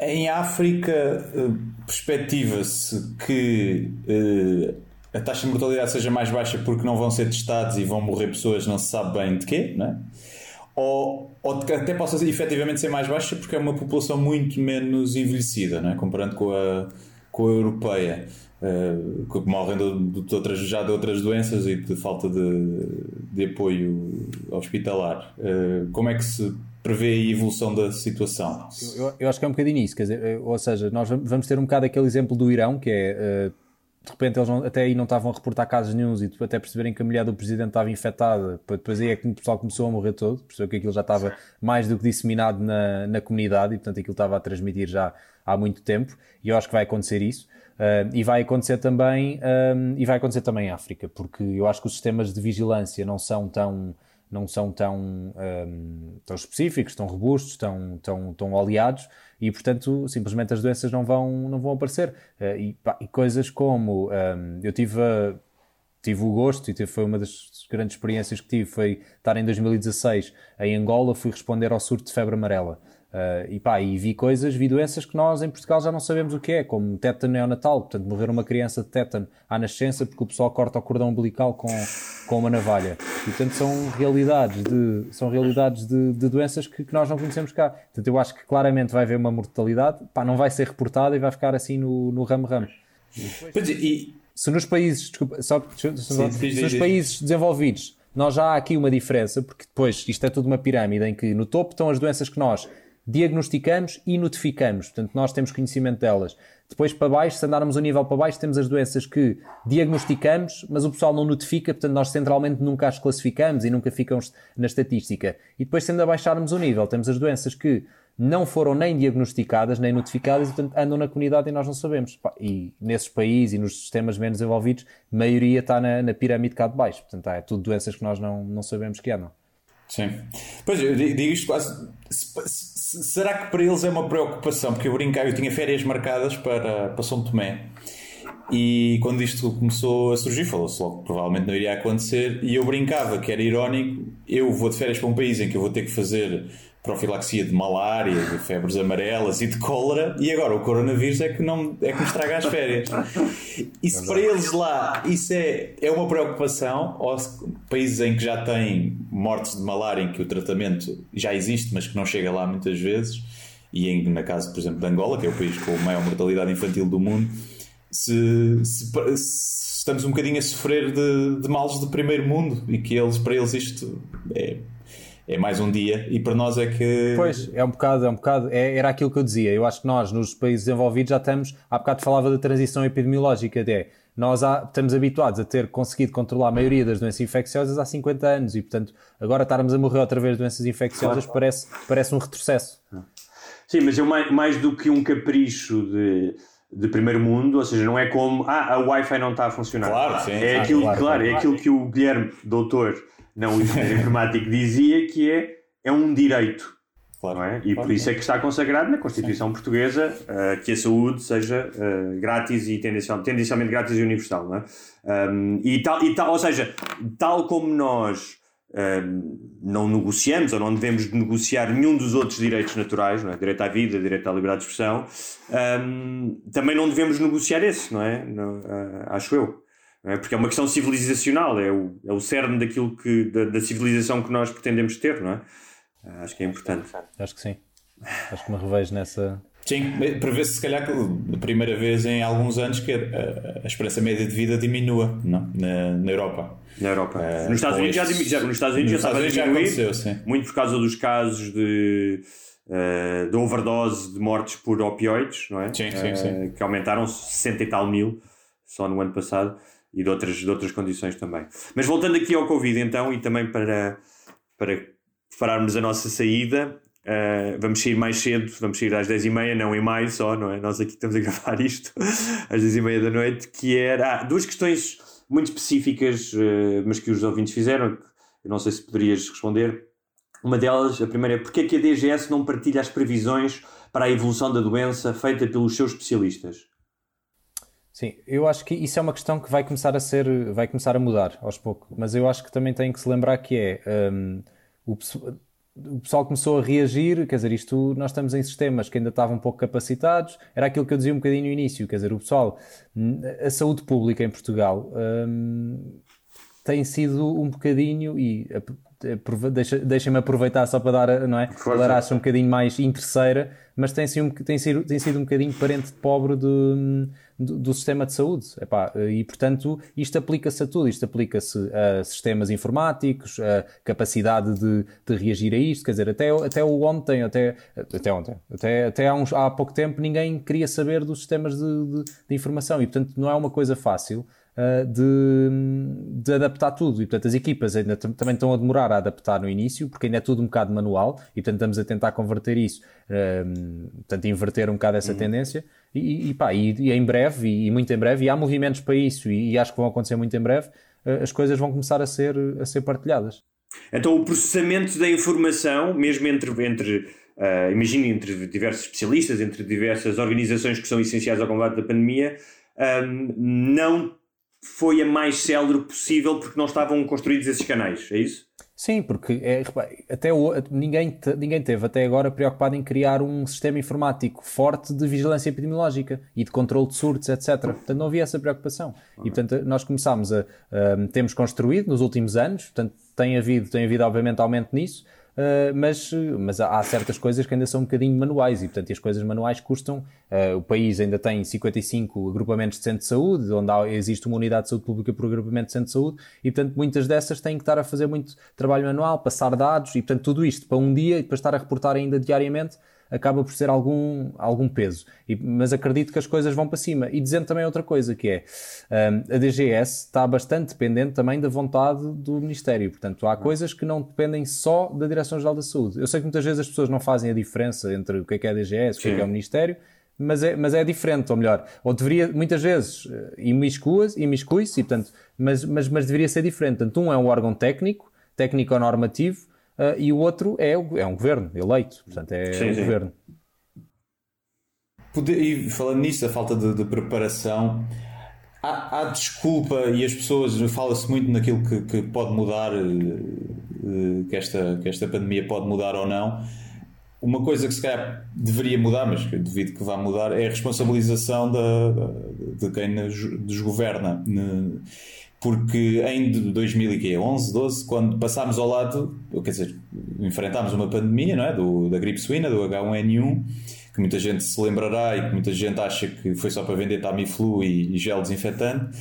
Em África, eh, perspectiva-se que uh, a taxa de mortalidade seja mais baixa porque não vão ser testados e vão morrer pessoas não se sabe bem de quê, né? ou, ou até possa efetivamente ser mais baixa porque é uma população muito menos envelhecida, né? comparando com a, com a europeia, uh, que morrem de, de, outras, já de outras doenças e de falta de, de apoio hospitalar. Uh, como é que se prevê a evolução da situação. Eu, eu, acho que é um bocadinho isso, quer dizer, eh, ou seja, nós vamos ter um bocado aquele exemplo do Irão, que é uh, de repente eles não, até aí não estavam a reportar casos nenhum e até perceberem que a mulher do presidente estava infectada, depois aí é que o pessoal começou a morrer todo, percebeu que aquilo já estava mais do que disseminado na, na comunidade e portanto aquilo estava a transmitir já há muito tempo e eu acho que vai acontecer isso. Uh, e vai acontecer também e vai acontecer também em África, porque eu acho que os sistemas de vigilância não são tão não são tão, tão específicos, tão robustos, tão, tão, tão oleados e, portanto, simplesmente as doenças não vão, não vão aparecer. Uh, e, pá, e, coisas como eu tive, tive o gosto e foi uma das grandes experiências que tive foi estar em 2016 em Angola, fui responder ao surto de febre amarela. Uh, e pá, e vi coisas, vi doenças que nós em Portugal já não sabemos o que é, como tétano neonatal, portanto, morrer uma criança de tétano à nascença porque o pessoal corta o cordão umbilical com, com uma navalha. E, portanto, são realidades de, são realidades de, de doenças que, que, nós não conhecemos cá. Portanto, eu acho que claramente vai haver uma mortalidade, pá, não vai ser reportada e vai ficar assim no ramo-ramo. E... Se nos países, desculpa, só, sim, se nos países desenvolvidos nós já há aqui uma diferença, porque depois isto é tudo uma pirâmide em que no topo estão as doenças que nós diagnosticamos e notificamos. Portanto, nós temos conhecimento delas. Depois, para baixo, se andarmos um nível para baixo, temos as doenças que diagnosticamos, mas o pessoal não notifica, portanto, nós centralmente nunca as classificamos e nunca ficam na estatística. E depois, se ainda baixarmos o nível, temos as doenças que não foram nem diagnosticadas, nem notificadas, e portanto andam na comunidade e nós não sabemos. E nesses países e nos sistemas menos desenvolvidos, a maioria está na, na pirâmide cá de baixo. Portanto, é tudo doenças que nós não, não sabemos que andam. Sim. Pois, eu digo isto quase. Será que para eles é uma preocupação? Porque eu brincava, eu tinha férias marcadas para, para São Tomé. E quando isto começou a surgir, falou-se logo que provavelmente não iria acontecer. E eu brincava que era irónico. Eu vou de férias para um país em que eu vou ter que fazer profilaxia de malária, de febres amarelas e de cólera, e agora o coronavírus é que, não, é que me estraga as férias. E se para eles lá isso é, é uma preocupação, ou países em que já têm mortes de malária em que o tratamento já existe, mas que não chega lá muitas vezes, e em, na casa, por exemplo, de Angola, que é o país com a maior mortalidade infantil do mundo, se, se, se estamos um bocadinho a sofrer de, de males de primeiro mundo e que eles, para eles isto é é mais um dia e para nós é que. Pois, é um bocado, é um bocado, é, era aquilo que eu dizia. Eu acho que nós, nos países desenvolvidos, já estamos, há bocado falava da transição epidemiológica até. Nós há, estamos habituados a ter conseguido controlar a maioria das doenças infecciosas há 50 anos e, portanto, agora estarmos a morrer outra vez de doenças infecciosas claro. parece, parece um retrocesso. Sim, mas é mais, mais do que um capricho de de primeiro mundo, ou seja, não é como ah, a Wi-Fi não está a funcionar. Claro, sim. É aquilo, claro, claro, é aquilo que o Guilherme, doutor, não o informático, dizia que é, é um direito. Claro, é? E claro, por isso é que está consagrado na Constituição sim. Portuguesa uh, que a saúde seja uh, grátis e tendencial, tendencialmente grátis e universal. Não é? Um, e, tal, e tal, ou seja, tal como nós não negociamos ou não devemos negociar nenhum dos outros direitos naturais, não é? direito à vida, direito à liberdade de expressão, um, também não devemos negociar esse, não é? Não, uh, acho eu. É? Porque é uma questão civilizacional, é o, é o cerne daquilo que, da, da civilização que nós pretendemos ter, não é? Uh, acho que é importante. Acho que sim. Acho que me revejo nessa, Sim, prevê-se se calhar a primeira vez em alguns anos que a, a esperança média de vida diminua não? Na, na Europa. Na Europa. Uh, nos, Estados Unidos já, já, nos Estados Unidos nos já estava a diminuir, muito por causa dos casos de, uh, de overdose de mortes por opioides, não é? Sim, sim, uh, sim. Que aumentaram 60 e tal mil só no ano passado e de outras, de outras condições também. Mas voltando aqui ao Covid então e também para, para prepararmos a nossa saída, Uh, vamos sair mais cedo, vamos sair às 10h30, não em maio só, não é? Nós aqui estamos a gravar isto às 10h30 da noite, que era ah, duas questões muito específicas, uh, mas que os ouvintes fizeram, eu não sei se poderias responder. Uma delas, a primeira é porque é que a DGS não partilha as previsões para a evolução da doença feita pelos seus especialistas? Sim, eu acho que isso é uma questão que vai começar a ser, vai começar a mudar aos poucos, mas eu acho que também tem que se lembrar que é um, o o pessoal começou a reagir, quer dizer, isto nós estamos em sistemas que ainda estavam pouco capacitados, era aquilo que eu dizia um bocadinho no início, quer dizer, o pessoal, a saúde pública em Portugal hum, tem sido um bocadinho, e deixa-me deixa aproveitar só para dar, não é? Declarar-se um bocadinho mais interesseira, mas tem sido, tem, sido, tem sido um bocadinho parente pobre de, do, do, sistema de saúde. Epá, e, portanto, isto aplica-se a tudo. Isto aplica-se a sistemas informáticos, a capacidade de, de, reagir a isto. Quer dizer, até, até o ontem, até, até ontem, até, até há, uns, há pouco tempo, ninguém queria saber dos sistemas de, de, de informação. E, portanto, não é uma coisa fácil uh, de, de, adaptar tudo. E, portanto, as equipas ainda também estão a demorar a adaptar no início, porque ainda é tudo um bocado manual, e, portanto, estamos a tentar converter isso, uh, portanto, inverter um bocado essa uhum. tendência. E, e, pá, e, e, em breve, e, e, muito em breve, e há movimentos para isso, e, acho que vão acontecer muito em breve, uh, as coisas vão começar a ser, a ser partilhadas. Então, o processamento da informação, mesmo entre, entre uh, imagine, entre diversos especialistas, entre diversas organizações que são essenciais ao combate da pandemia, um, não foi a mais célere possível porque não estavam construídos esses canais, é isso? Sim, porque é, até o, ninguém, ninguém teve até agora preocupado em criar um sistema informático forte de vigilância epidemiológica e de controle de surtos, etc. Portanto, não havia essa preocupação. E, portanto, nós começámos a, a temos construído nos últimos anos, portanto, tem havido, tem havido obviamente aumento nisso, Uh, mas, mas há certas coisas que ainda são um bocadinho manuais e, portanto, as coisas manuais custam. Uh, o país ainda tem 55 agrupamentos de centro de saúde, onde há, existe uma unidade de saúde pública por agrupamento de centro de saúde, e, portanto, muitas dessas têm que estar a fazer muito trabalho manual, passar dados, e, portanto, tudo isto para um dia e depois estar a reportar ainda diariamente acaba por ser algum, algum peso. E, mas acredito que as coisas vão para cima. E dizendo também outra coisa, que é um, a DGS está bastante dependente também da vontade do Ministério. Portanto, há coisas que não dependem só da Direção-Geral da Saúde. Eu sei que muitas vezes as pessoas não fazem a diferença entre o que é que é a DGS e o que é que é o Ministério, mas é, mas é diferente, ou melhor, ou deveria, muitas vezes, eh, imiscui-se, e, portanto, mas, mas, mas deveria ser diferente. Portanto, um é um órgão técnico, técnico-normativo, uh, e o outro é, é um governo eleito, portanto é sim, um sim. governo. E falando nisso, a falta de, de preparação, há, há, desculpa e as pessoas fala-se muito naquilo que, que pode mudar, eh, que esta, que esta pandemia pode mudar ou não. Uma coisa que se calhar deveria mudar, mas que eu duvido que vá mudar, é a responsabilização da, de quem nos governa porque em 2011, 12, quando passámos ao lado, quer dizer, enfrentámos uma pandemia, não é? Do, da gripe suína, do H1N1, que muita gente se lembrará e que muita gente acha que foi só para vender Tamiflu e, e gel desinfetante,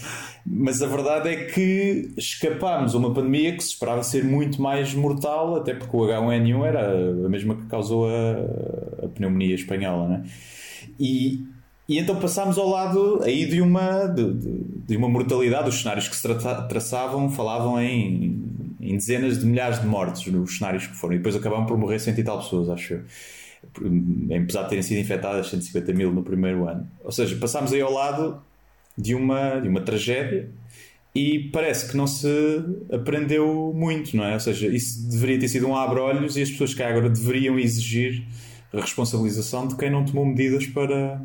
mas a verdade é que escapámos a uma pandemia que se esperava ser muito mais mortal, até porque o H1N1 era a mesma que causou a, a pneumonia espanhola, né? E, e então passámos ao lado aí de uma, de, de, uma mortalidade. Os cenários que se tra traçavam falavam em, em, dezenas de milhares de mortes nos cenários que foram. E depois acabaram por morrer cento e tal pessoas, acho eu. Apesar de terem sido infectadas 150 mil no primeiro ano. Ou seja, passámos aí ao lado de uma, de uma tragédia e parece que não se aprendeu muito, não é? Ou seja, isso deveria ter sido um abre-olhos e as pessoas que agora deveriam exigir a responsabilização de quem não tomou medidas para,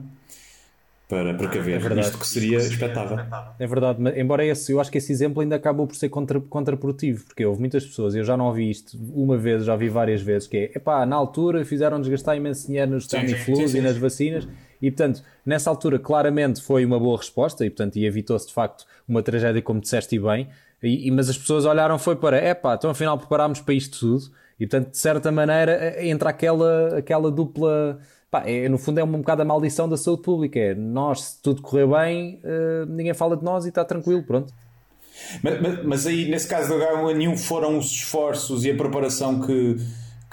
para precaver é isto que seria expectável. É verdade, mas embora esse, eu acho que esse exemplo ainda acabou por ser contra, contraprodutivo, porque houve muitas pessoas, eu já não ouvi isto uma vez, já vi várias vezes, que é, epá, na altura fizeram desgastar imenso dinheiro nos Tamiflus e nas vacinas, e portanto, nessa altura claramente foi uma boa resposta, e portanto, e evitou-se de facto uma tragédia como disseste bem, e, e, mas as pessoas olharam foi para, epá, então afinal preparámos para isto tudo, e portanto, de certa maneira, entra aquela, aquela dupla Pá, é, no fundo é um bocado a maldição da saúde pública. É nós, se tudo correr bem, uh, ninguém fala de nós e está tranquilo, pronto. Mas, mas, mas, aí, nesse caso do H1N1, foram os esforços e a preparação que,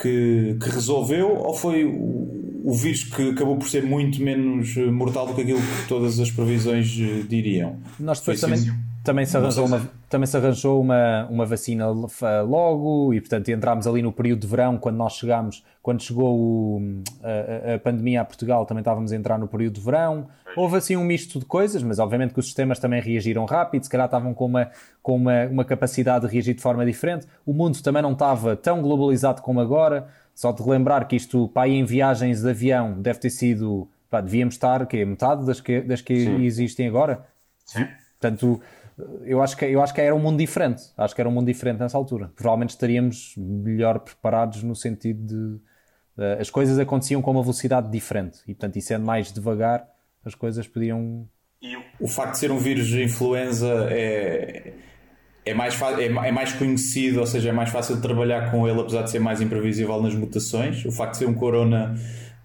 que, que resolveu ou foi o, o, vírus que acabou por ser muito menos mortal do que aquilo que todas as previsões eh, diriam? Nós depois foi também. Também se arranjou, uma, também se arranjou uma, uma vacina logo e, portanto, entramos ali no período de verão, quando nós chegámos, quando chegou o, a, a, pandemia a Portugal, também estávamos a entrar no período de verão. Houve assim um misto de coisas, mas obviamente que os sistemas também reagiram rápido, se calhar estavam com uma, com uma, uma capacidade de reagir de forma diferente. O mundo também não estava tão globalizado como agora. Só de relembrar que isto, ir em viagens de avião, deve ter sido, pá, devíamos estar, que metade das que, das que existem agora. Sim. Portanto, eu acho que eu acho que era um mundo diferente. Acho que era um mundo diferente nessa altura. Provavelmente estaríamos melhor preparados no sentido de uh, as coisas aconteciam com uma velocidade diferente e portanto e sendo mais devagar as coisas podiam. E o facto de ser um vírus de influenza é é mais, é, é mais conhecido, ou seja, é mais fácil de trabalhar com ele, apesar de ser mais imprevisível nas mutações. O facto de ser um corona,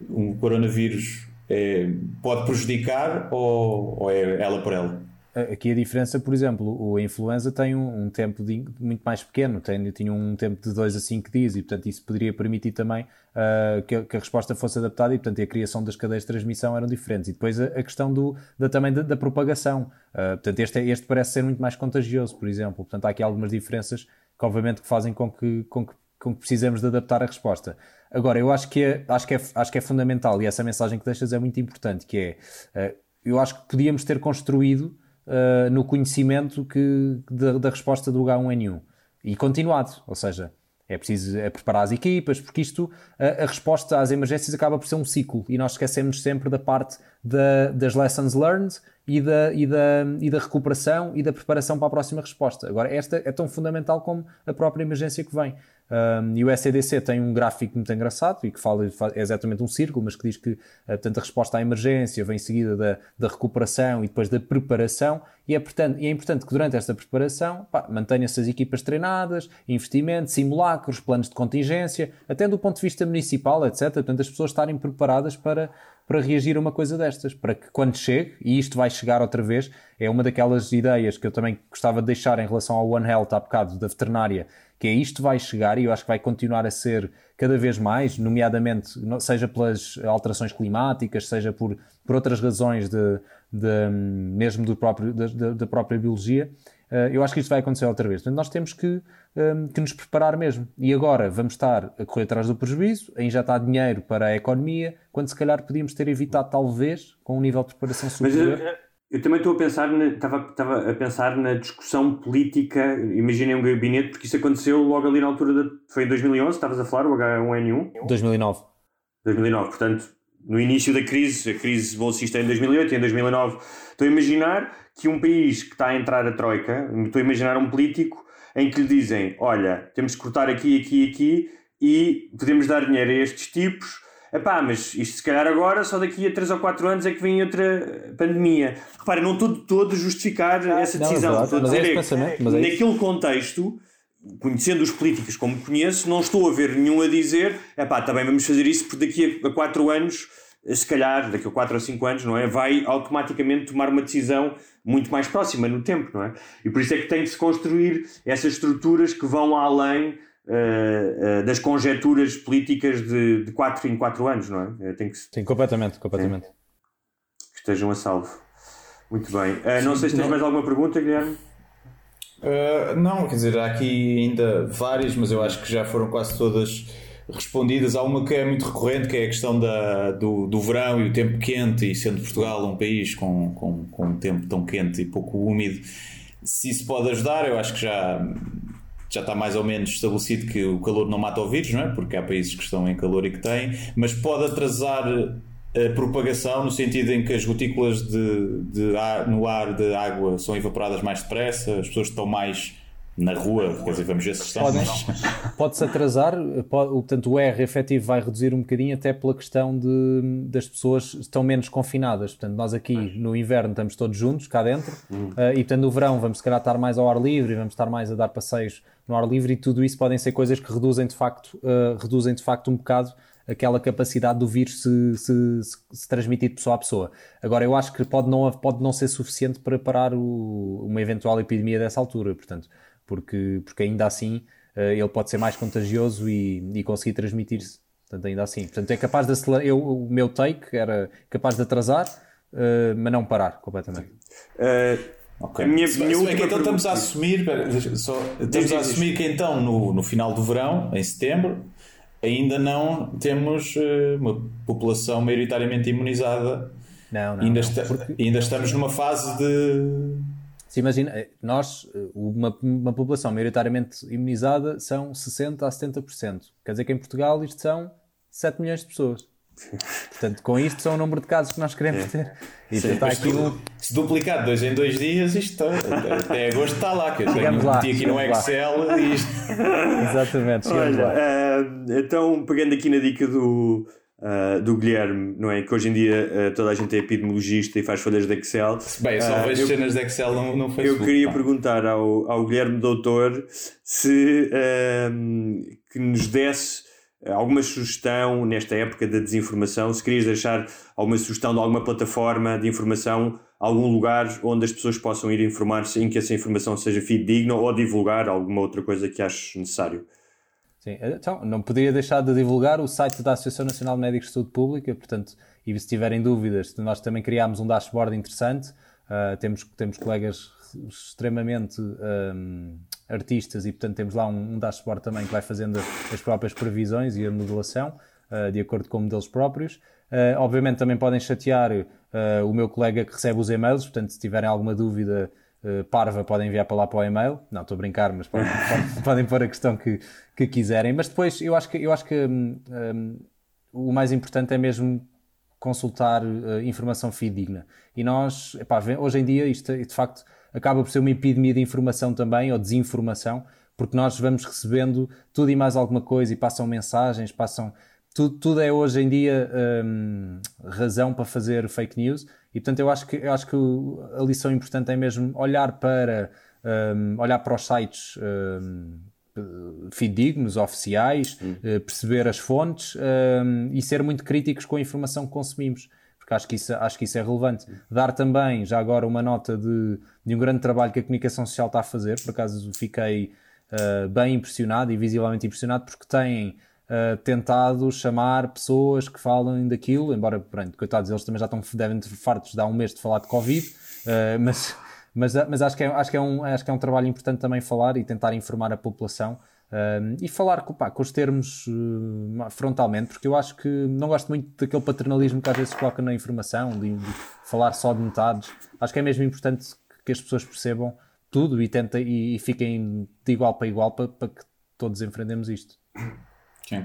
um coronavírus é, pode prejudicar ou, ou é ela por ela? Aqui a diferença, por exemplo, a influenza tem um, um tempo de, muito mais pequeno, tem, tinha um tempo de 2 a 5 dias e, portanto, isso poderia permitir também uh, que, a, que, a, resposta fosse adaptada e, portanto, a criação das cadeias de transmissão eram diferentes. E depois a, a questão do, da, também da, da propagação. Uh, portanto, este, este parece ser muito mais contagioso, por exemplo. Portanto, há aqui algumas diferenças que, obviamente, que fazem com que, com que, com que precisemos de adaptar a resposta. Agora, eu acho que, é, acho, que é, acho que é fundamental e essa mensagem que deixas é muito importante, que é, uh, eu acho que podíamos ter construído uh, no conhecimento que, da, da, resposta do H1N1 e continuado, ou seja, é preciso é preparar as equipas, porque isto, a, a, resposta às emergências acaba por ser um ciclo e nós esquecemos sempre da parte da, das lessons learned e da, e, da, e da recuperação e da preparação para a próxima resposta. Agora, esta é tão fundamental como a própria emergência que vem. Um, e o SEDC tem um gráfico muito engraçado e que fala, é exatamente um círculo, mas que diz que portanto, a resposta à emergência vem seguida da, da recuperação e depois da preparação. E é, portanto, e é importante que durante esta preparação mantenha-se as equipas treinadas, investimentos, simulacros, planos de contingência, até do ponto de vista municipal, etc. Portanto, as pessoas estarem preparadas para, para reagir a uma coisa destas, para que quando chegue, e isto vai chegar outra vez, é uma daquelas ideias que eu também gostava de deixar em relação ao One Health há bocado, da veterinária, que é isto vai chegar e eu acho que vai continuar a ser cada vez mais, nomeadamente, seja pelas alterações climáticas, seja por, por outras razões de, de mesmo do próprio, da, da própria biologia, eh, eu acho que isto vai acontecer outra vez. Portanto, nós temos que, ehm, que nos preparar mesmo. E agora vamos estar a correr atrás do prejuízo, a injetar dinheiro para a economia, quando se calhar podíamos ter evitado, talvez, com um nível de preparação superior. Mas, eh, eu também estou a pensar, na, estava, estava a pensar na discussão política, imaginei um gabinete, porque isso aconteceu logo ali na altura, de, foi em 2011, estavas a falar, o H1N1? 2009. 2009, portanto, no início da crise, a crise bolsista em 2008 e em 2009, estou a imaginar que um país que está a entrar a troika, estou a imaginar um político em que lhe dizem, olha, temos que cortar aqui, aqui, aqui e podemos dar dinheiro a estes tipos Epá, mas isto se calhar agora, só daqui a 3 ou 4 anos é que vem outra pandemia. Repara, não estou todo a justificar essa decisão. Não, estou a dizer é, é naquele contexto, conhecendo os políticos como conheço, não estou a ver nenhum a dizer epá, também vamos fazer isso porque daqui a 4 anos se calhar daqui a 4 ou 5 anos, não é? Vai automaticamente tomar uma decisão muito mais próxima no tempo, não é? E por isso é que tem que se construir essas estruturas que vão além uh, uh, das conjecturas políticas de, de 4 em 4 anos, não é? Tem que, Sim, completamente, completamente. Que estejam a salvo. Muito bem. Uh, não sei se tens mais alguma pergunta, Guilherme. Não, quer dizer, há aqui ainda várias, mas eu acho que já foram quase todas respondidas. Há uma que é muito recorrente, que é a questão da, do, do verão e o tempo quente, e sendo Portugal um país com, com, com um tempo tão quente e pouco úmido, se isso pode ajudar, eu acho que já, já está mais ou menos estabelecido que o calor não mata o vírus, não é? Porque há países que estão em calor e que têm, mas pode atrasar a propagação no sentido em que as gotículas de, de ar, no ar de água são evaporadas mais depressa, as pessoas estão mais na rua, quer dizer, vamos ver se estão. Pode-se atrasar, pode, portanto, o R efetivo vai reduzir um bocadinho, até pela questão de, das pessoas estão menos confinadas. Portanto, nós aqui no inverno estamos todos juntos, cá dentro, uh, e portanto, no verão vamos se calhar estar mais ao ar livre, vamos estar mais a dar passeios no ar livre, e tudo isso podem ser coisas que reduzem de facto, uh, reduzem de facto um bocado aquela capacidade do vírus se, se, se, se, transmitir de pessoa a pessoa. Agora, eu acho que pode não, pode não ser suficiente para parar o, uma eventual epidemia dessa altura, portanto, porque, porque ainda assim uh, ele pode ser mais contagioso e, e conseguir transmitir-se. Portanto, ainda assim. Portanto, é capaz de acelerar. Eu, o meu take era capaz de atrasar, uh, mas não parar completamente. Uh... Okay. A minha, se, minha se última então estamos a assumir, pera, só, estamos a assumir que então no, no final do verão, em setembro, ainda não temos uh, uma população maioritariamente imunizada. Não, não. Ainda, não, está, porque... ainda estamos numa fase de. Se imagina, eh, nós, eh, uma, uma população maioritariamente imunizada são 60% a 70%. Quer dizer que em Portugal isto são 7 milhões de pessoas. Portanto, com isto são o número de casos que nós queremos é. ter. E Sim, está aqui um... Se duplicar dois em dois dias, isto está, até agosto está lá. Que eu tenho lá, aqui no Excel e isto... Exatamente, Olha, uh, então, pegando aqui na dica do, uh, do Guilherme, não é? Que hoje em dia uh, toda a gente é epidemiologista e faz folhas de Excel. Bem, só vejo eu, cenas de Excel no, no Facebook. Eu queria pá. perguntar ao, ao Guilherme Doutor se que nos desse alguma sugestão nesta época da desinformação? Se querias deixar alguma sugestão de alguma plataforma de informação, algum lugar onde as pessoas possam ir informar-se em que essa informação seja fidedigna ou divulgar alguma outra coisa que aches necessário? Sim, então não poderia deixar de divulgar o site da Associação Nacional de Médicos de Saúde Pública, portanto, e se tiverem dúvidas, nós também criámos um dashboard interessante, uh, temos, temos colegas extremamente um, artistas e, portanto, temos lá um, um dashboard também que vai fazendo as próprias previsões e a modelação uh, de acordo com modelos próprios. Uh, obviamente, também podem chatear o meu colega que recebe os e-mails, portanto, se tiverem alguma dúvida parva, podem enviar para lá para o e-mail. Não, estou a brincar, mas podem, podem pôr a questão que, que quiserem. Mas depois, eu acho que, eu acho que um, um, o mais importante é mesmo consultar informação fidedigna. E nós, epá, hoje em dia, isto de facto acaba por ser uma epidemia de informação também, ou desinformação, porque nós vamos recebendo tudo e mais alguma coisa e passam mensagens, passam. Tudo, tudo é hoje em dia hum, razão para fazer fake news e portanto eu acho que, eu acho que a lição importante é mesmo olhar para, hum, olhar para os sites hum, fidedignos, oficiais, hum. perceber as fontes hum, e ser muito críticos com a informação que consumimos porque acho que isso, acho que isso é relevante. Dar também, já agora, uma nota de, de um grande trabalho que a comunicação social está a fazer, por acaso fiquei uh, bem impressionado e visivelmente impressionado, porque têm uh, tentado chamar pessoas que falam daquilo, embora, pronto, coitados, eles também já estão, devem ter fartos de há um mês de falar de Covid, uh, mas, mas, mas acho, que é, acho, que é um, acho que é um trabalho importante também falar e tentar informar a população um, e falar pá, com os termos uh, frontalmente, porque eu acho que não gosto muito daquele paternalismo que às vezes se coloca na informação, de, de, falar só de metades. Acho que é mesmo importante que as pessoas percebam tudo e, tentem, e, e fiquem de igual para igual para, para que todos enfrentemos isto.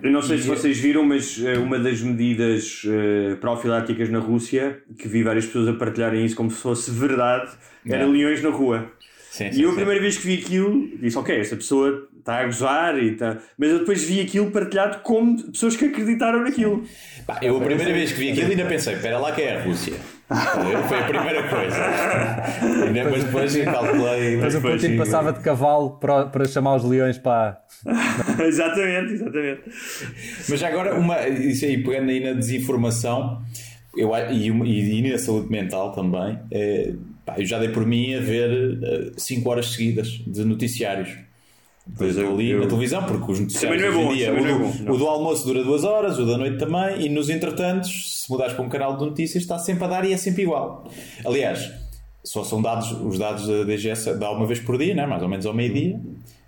Eu não sei se vocês viram, mas uh, uma das medidas uh, profiláticas na Rússia, que vi várias pessoas a partilharem isso como se fosse verdade, era leões na rua. Sim, e sim, eu, a primeira vez que vi aquilo, disse: Ok, esta pessoa está a gozar e tá... mas eu depois vi aquilo partilhado como pessoas que acreditaram naquilo. Bah, eu a primeira vez que vi aquilo ainda pensei, espera lá que é a Rússia. Foi a primeira coisa. mas depois calculei. Mas o Putin passava de cavalo para, para chamar os leões para. exatamente, exatamente. Mas agora, uma, isso aí, pegando aí na desinformação, eu, e, e, e na saúde mental também, é, pá, eu já dei por mim a ver 5 uh, horas seguidas de noticiários. Depois eu, ali eu... na televisão, porque os noticiários não é bom, dia, o, é bom, o, do almoço dura duas horas, o da noite também, e nos entretantos, se mudares para um canal de notícias, está sempre a dar e é sempre igual. Aliás, só são dados, os dados da DGS dá uma vez por dia, né? mais ou menos ao meio-dia.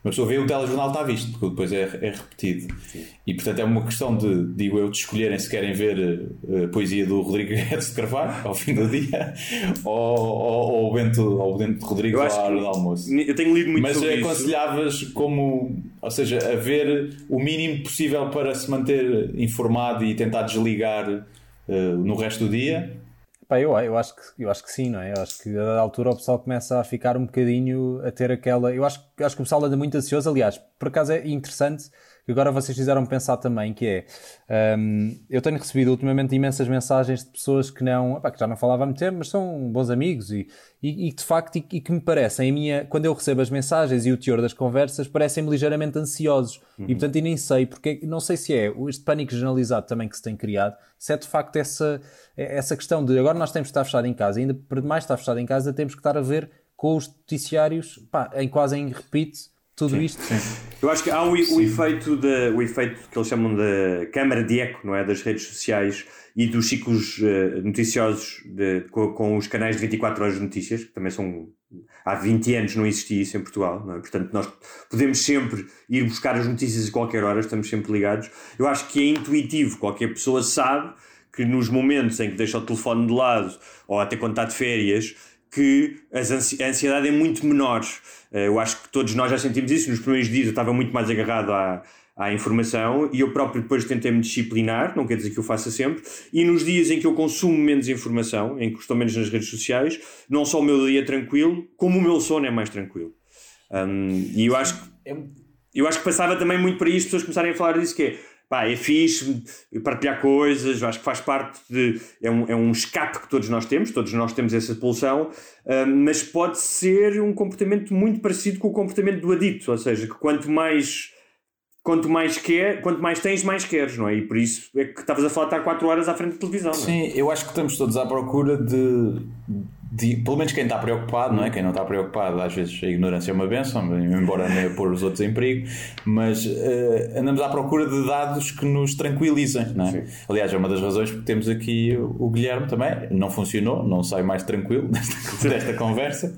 Uma pessoa vê o telejornal está visto, porque depois é, é repetido. Sim. E portanto é uma questão de, digo eu, de escolherem se querem ver a poesia do Rodrigo Guedes de Carvalho ao fim do dia ou, ou, ou o Bento, ou o Bento Rodrigues à hora do almoço. Eu tenho lido muito Mas sobre aconselhavas isso. como, ou seja, a ver o mínimo possível para se manter informado e tentar desligar uh, no resto do dia Pá, eu, eu, acho que, eu acho que sim, não é? Eu acho que a altura o pessoal começa a ficar um bocadinho a ter aquela. Eu acho, acho que o pessoal anda muito ansioso. Aliás, por acaso é interessante que agora vocês fizeram pensar também, que é, um, eu tenho recebido ultimamente imensas mensagens de pessoas que não, que já não falava há muito tempo, mas são bons amigos e, e, e de facto, e, e, que me parecem, a minha, quando eu recebo as mensagens e o teor das conversas, parecem-me ligeiramente ansiosos. Uhum. E portanto, e nem sei, porque não sei se é este pânico generalizado também que se tem criado, se é de facto essa, essa questão de agora nós temos que estar fechado em casa, ainda por mais estar fechado em casa, temos que estar a ver com os noticiários, pá, em quase em repeat, tudo sim, isto. Sim. Eu acho que há o, o, efeito de, o efeito que eles chamam de câmara de eco, não é? Das redes sociais e dos ciclos uh, noticiosos de, com, com, os canais de 24 horas de notícias, que também são. Há 20 anos não existia isso em Portugal, não é? Portanto, nós podemos sempre ir buscar as notícias a qualquer hora, estamos sempre ligados. Eu acho que é intuitivo, qualquer pessoa sabe que nos momentos em que deixa o telefone de lado ou até quando está de férias, que a ansiedade é muito menor. Eh, eu acho que todos nós já sentimos isso. Nos primeiros dias eu estava muito mais agarrado à, à informação e eu próprio depois tentei me disciplinar, não quer dizer que eu faça sempre. E nos dias em que eu consumo menos informação, em que estou menos nas redes sociais, não só o meu dia é tranquilo, como o meu sono é mais tranquilo. Um, e eu acho, que, eu acho que passava também muito para isso, as pessoas começarem a falar disso, que é pá, é fixe partilhar coisas, acho que faz parte de. É um, é um escape que todos nós temos, todos nós temos essa pulsão, mas pode ser um comportamento muito parecido com o comportamento do adito, ou seja, que quanto mais. Quanto mais quer, quanto mais tens, mais queres, não é? E por isso é que estavas a falar estar 4 horas à frente da televisão. É? Sim, eu acho que estamos todos à procura de, de, pelo menos quem está preocupado, não é? Quem não está preocupado, às vezes a ignorância é uma benção, embora nem a pôr os outros em perigo, mas uh, andamos à procura de dados que nos tranquilizem, não é? Aliás, é uma das razões porque temos aqui o, Guilherme também, não funcionou, não sai mais tranquilo desta, desta conversa.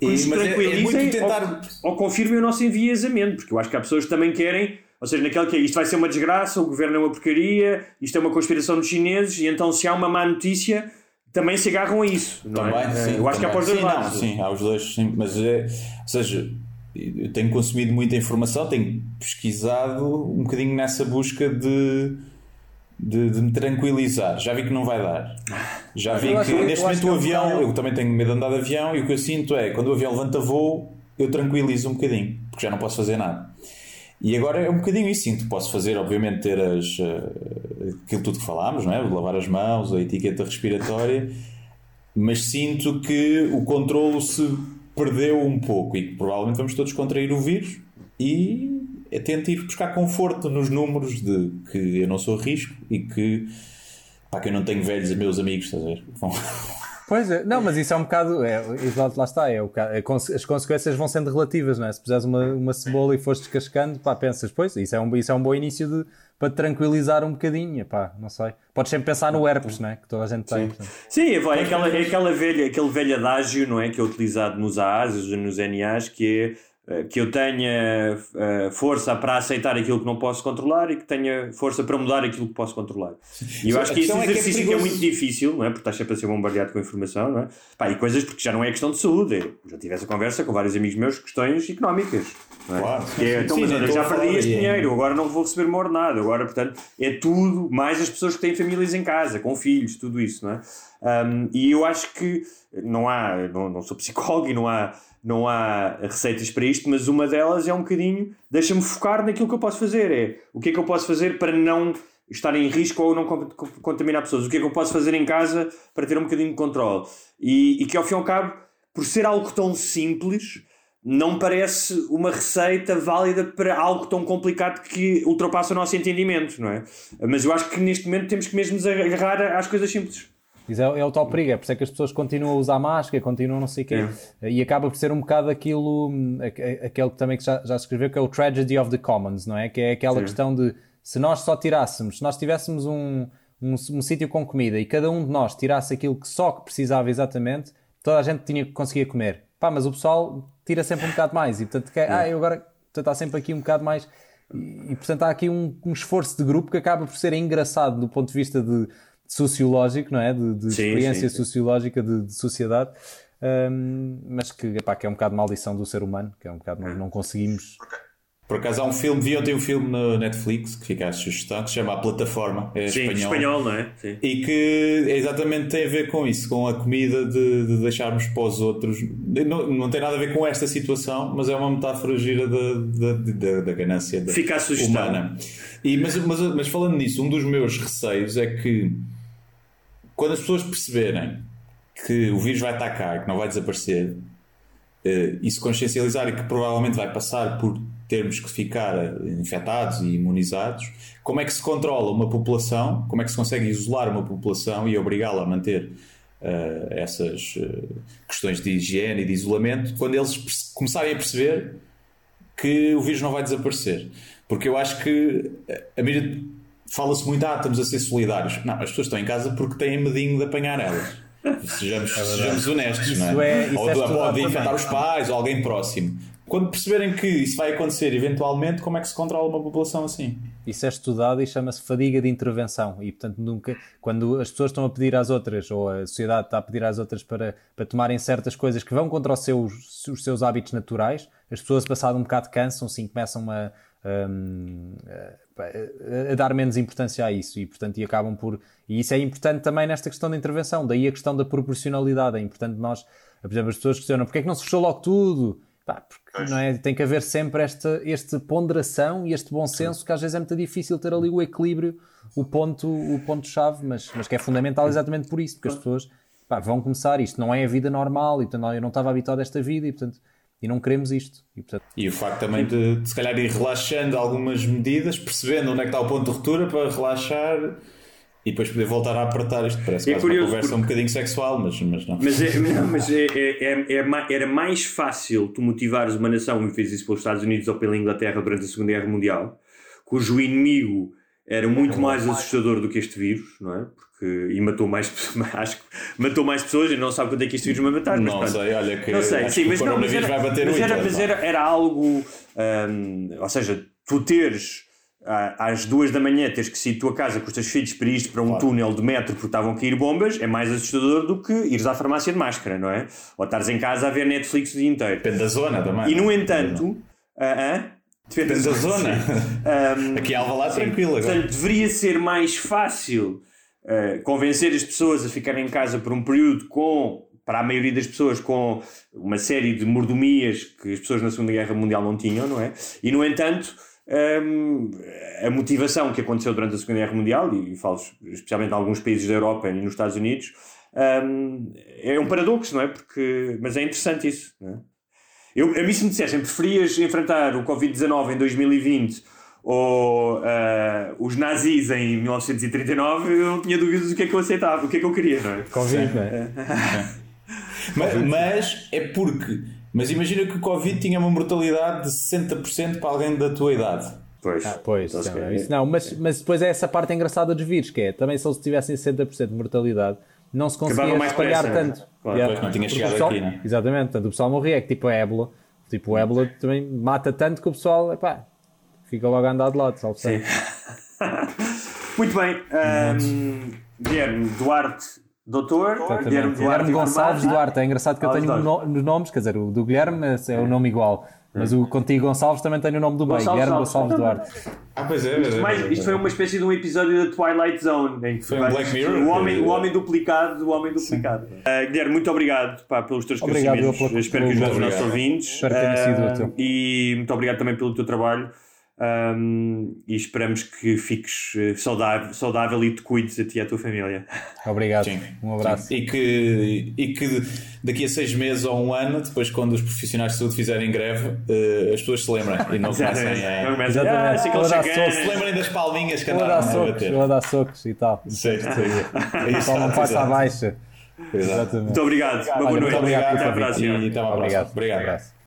E, mas tranquilizem é, é tentar... ou, ou confirmem o nosso enviesamento, porque eu acho que há pessoas que também querem ou seja, naquele que é isto vai ser uma desgraça, o governo é uma porcaria, isto é uma conspiração dos chineses, e então se há uma má notícia, também se agarram a isso. Não também, é? sim, eu acho também. que há para os dois sim, lados. Não, sim, há os dois, sim, mas é, ou seja, eu tenho consumido muita informação, tenho pesquisado um bocadinho nessa busca de, de, de me tranquilizar. Já vi que não vai dar. Já vi que, que neste momento o avião, eu também tenho medo de andar de avião e o que eu sinto é quando o avião levanta voo, eu tranquilizo um bocadinho, porque já não posso fazer nada. E agora é um bocadinho isso, sim. Posso fazer, obviamente, ter as, uh, aquilo tudo que falámos, não é? lavar as mãos, a etiqueta respiratória, mas sinto que o controlo se perdeu um pouco e que provavelmente vamos todos contrair o vírus e é tento ir buscar conforto nos números de que eu não sou risco e que, pá, que eu não tenho velhos meus amigos, estás a ver? Pois é, não, mas isso é um bocado. É, lá está, é, é, as consequências vão sendo relativas, não é? Se puseres uma, uma cebola e fores descascando, pá, pensas, pois, isso é um, isso é um bom início de, para tranquilizar um bocadinho, pá, não sei. Podes sempre pensar no herpes, não é? Que toda a gente tem. Sim, Sim é, aquela, é aquela velha, aquele velho adágio, não é? Que é utilizado nos AAs, nos NAs, que é que eu tenha uh, força para aceitar aquilo que não posso controlar e que tenha força para mudar aquilo que posso controlar. E eu acho que esse exercício é, que é, é, muito difícil, não é? porque estás sempre a ser bombardeado com informação, não é? Pá, e coisas porque já não é questão de saúde. Eu já tive essa conversa com vários amigos meus, questões económicas. É? Claro. É, então, Sim, mas olha, já perdi este dinheiro, agora não vou receber uma ordenada, agora, portanto, é tudo, mais as pessoas que têm famílias em casa, com filhos, tudo isso, não é? Um, e eu acho que não há, não, não sou psicólogo e não há não há receitas para isto, mas uma delas é um bocadinho deixa-me focar naquilo que eu posso fazer. É o que é que eu posso fazer para não estar em risco ou não contaminar pessoas? O que é que eu posso fazer em casa para ter um bocadinho de controle? E, e que ao fim e ao cabo, por ser algo tão simples, não parece uma receita válida para algo tão complicado que ultrapassa o nosso entendimento, não é? Mas eu acho que neste momento temos que mesmo agarrar às coisas simples. É, é o tal perigo, é por isso é que as pessoas continuam a usar máscara, continuam não sei o quê, É. e acaba por ser um bocado aquilo, hum, aquele que também que já, já se escreveu, que é o tragedy of the commons, não é? Que é aquela Sim. questão de se nós só tirássemos, se nós tivéssemos um, um, um sítio com comida e cada um de nós tirasse aquilo que só que precisava exatamente, toda a gente tinha, conseguia comer. Pá, mas o pessoal tira sempre um bocado mais e portanto, quer, ah, eu agora portanto, há sempre aqui um bocado mais e, e, portanto há aqui um, um esforço de grupo que acaba por ser engraçado do ponto de vista de sociológico, não é? De, de Sim, experiência sim, sim. sociológica de, de sociedade, hum, mas que, epá, que é um bocado maldição do ser humano, que é um bocado não, não conseguimos. Por acaso há um filme, vi ontem um filme na Netflix que fica à sugestão, que se chama A Plataforma, é Sim, espanhol. espanhol, não é? Sim. E que é exatamente tem a ver com isso, com a comida de, de deixarmos para os outros. Não, não tem nada a ver com esta situação, mas é uma metáfora gira da, da, da, da ganância da- Fica a sugestão. humana. E, mas, mas, mas falando nisso, um dos meus receios é que quando as pessoas perceberem que o vírus vai estar cá, que não vai desaparecer, eh, e se consciencializarem que provavelmente vai passar por termos que ficar eh, infectados e imunizados, como é que se controla uma população, como é que se consegue isolar uma população e obrigá-la a manter eh, essas eh, questões de higiene e de isolamento, quando eles começarem a perceber que o vírus não vai desaparecer. Porque eu acho que a mídia fala-se muito, ah, estamos a ser solidários. Não, as pessoas estão em casa porque têm medinho de apanhar elas. Sejamos, sejamos honestos, não Isso é? é- isso ou é de, ou de infectar os pais ou alguém próximo. Quando perceberem que isso vai acontecer eventualmente, como é que se controla uma população assim? Isso é estudado e chama-se fadiga de intervenção. E, portanto, nunca, quando as pessoas estão a pedir às outras, ou a sociedade está a pedir às outras para, para tomarem certas coisas que vão contra os seus, os seus hábitos naturais, as pessoas, passado um bocado, cansam-se e começam a, hum, a, a- a dar menos importância a isso. E, portanto, e acabam por. E isso é importante também nesta questão da intervenção. Daí a questão da proporcionalidade. É importante nós. Por exemplo, as pessoas questionam porque é que não se fechou logo tudo? Pá, porque não é? tem que haver sempre esta, este ponderação e este bom senso que às vezes é muito difícil ter ali o equilíbrio, o ponto o ponto chave, mas, mas que é fundamental exatamente por isso, porque as pessoas pá, vão começar isto, não é a vida normal e portanto eu não estava habituado a esta vida e portanto e não queremos isto. E, portanto, E o facto também de, de se calhar ir relaxando algumas medidas, percebendo onde é que está o ponto de ruptura para relaxar e depois poder voltar a apertar isto. Parece É quase uma curioso, conversa porque- um bocadinho sexual, mas, mas não. Mas, é, não, mas é, é- é- é era mais fácil tu motivares uma nação, e fez isso pelos Estados Unidos ou pela Inglaterra durante a Segunda Guerra Mundial, cujo inimigo era muito mais assustador do que este vírus, não é? Porque, e matou mais pessoas, acho que matou mais pessoas e não sabe quando é que este vírus vai matar. Não sei, olha que não sei, sim, que mas não, mas era, vai bater mas era, Hitler, mas era, era algo, hum, ou seja, tu teres às duas da manhã teres que sair da tua casa com os teus filhos para isto para um túnel de metro porque estavam a cair bombas é mais assustador do que ires à farmácia de máscara, não é? Ou estares em casa a ver Netflix o dia inteiro. Depende da zona também. E no é? entanto, ah, ah, Depende da zona. Sim. Aqui em Alvalade, tranquilo agora. Portanto, deveria ser mais fácil eh, convencer as pessoas a ficarem em casa por um período com, para a maioria das pessoas, com uma série de mordomias que as pessoas na Segunda Guerra Mundial não tinham, não é? E, no entanto, hum, a motivação que aconteceu durante a Segunda Guerra Mundial, e falo especialmente em alguns países da Europa e nos Estados Unidos, hum, é um paradoxo, não é? Porque, mas é interessante isso, não é? Eu, a mim, se me dissessem preferias enfrentar o Covid-19 em 2020 ou ah, os nazis em 1939, eu não tinha dúvidas do que é que eu aceitava, o que é que eu queria, não é? Covid, não é? Mas, mas é porque. Mas imagina que o Covid tinha uma mortalidade de 60% para alguém da tua idade. Pois. Ah, pois, Então, não, isso não, mas, mas depois é essa parte engraçada dos vírus, que é também se eles tivessem 60% de mortalidade, não se conseguia espalhar depressa, tanto. né? Claro, Yeah. não tinha chegado pessoal- aqui, né? Exatamente, portanto, o pessoal morria, é que tipo a ébola. Tipo, o ébola também mata tanto que o pessoal, epá, fica logo a andar de lado, salve Sim. Muito bem. hum, Guilherme Duarte, doutor. Exatamente. Guilherme Duarte, Guilherme Gonçalves. Duarte, é engraçado que eu tenho os um no- nos nomes, quer dizer, o do Guilherme é o nome igual, mas o contigo Gonçalves também tem o nome do meio, Gonçalves Guilherme. Gonçalves Duarte. Ah, pois é. Isto, mais- isto foi uma espécie de um episódio da Twilight Zone em que Foi um Black Mirror? o homem, o homem duplicado, o homem duplicado. Ah, Guilherme, muito obrigado pá, pelos teus Obrigado, esclarecimentos. eu pela- Espero que os nossos ouvintes. Espero que tenha sido Ah, útil. E muito obrigado também pelo teu trabalho. Um, e esperamos que fiques eh, saudável, saudável e te cuides a ti e à tua família. Obrigado. Sim, um abraço. Sim. E, que, e que daqui a seis meses ou um ano, depois, quando os profissionais de saúde fizerem greve, uh, as pessoas se lembrem e não comecem a. Não Exatamente. Ah, se lembrem das palminhas que andaram a socos, a dar socos e tal. Sim, sim. Só não passa a baixa. Exatamente. Muito obrigado. Uma boa noite. Muito obrigado. Até à próxima. E até uma próxima. Obrigado. obrigado.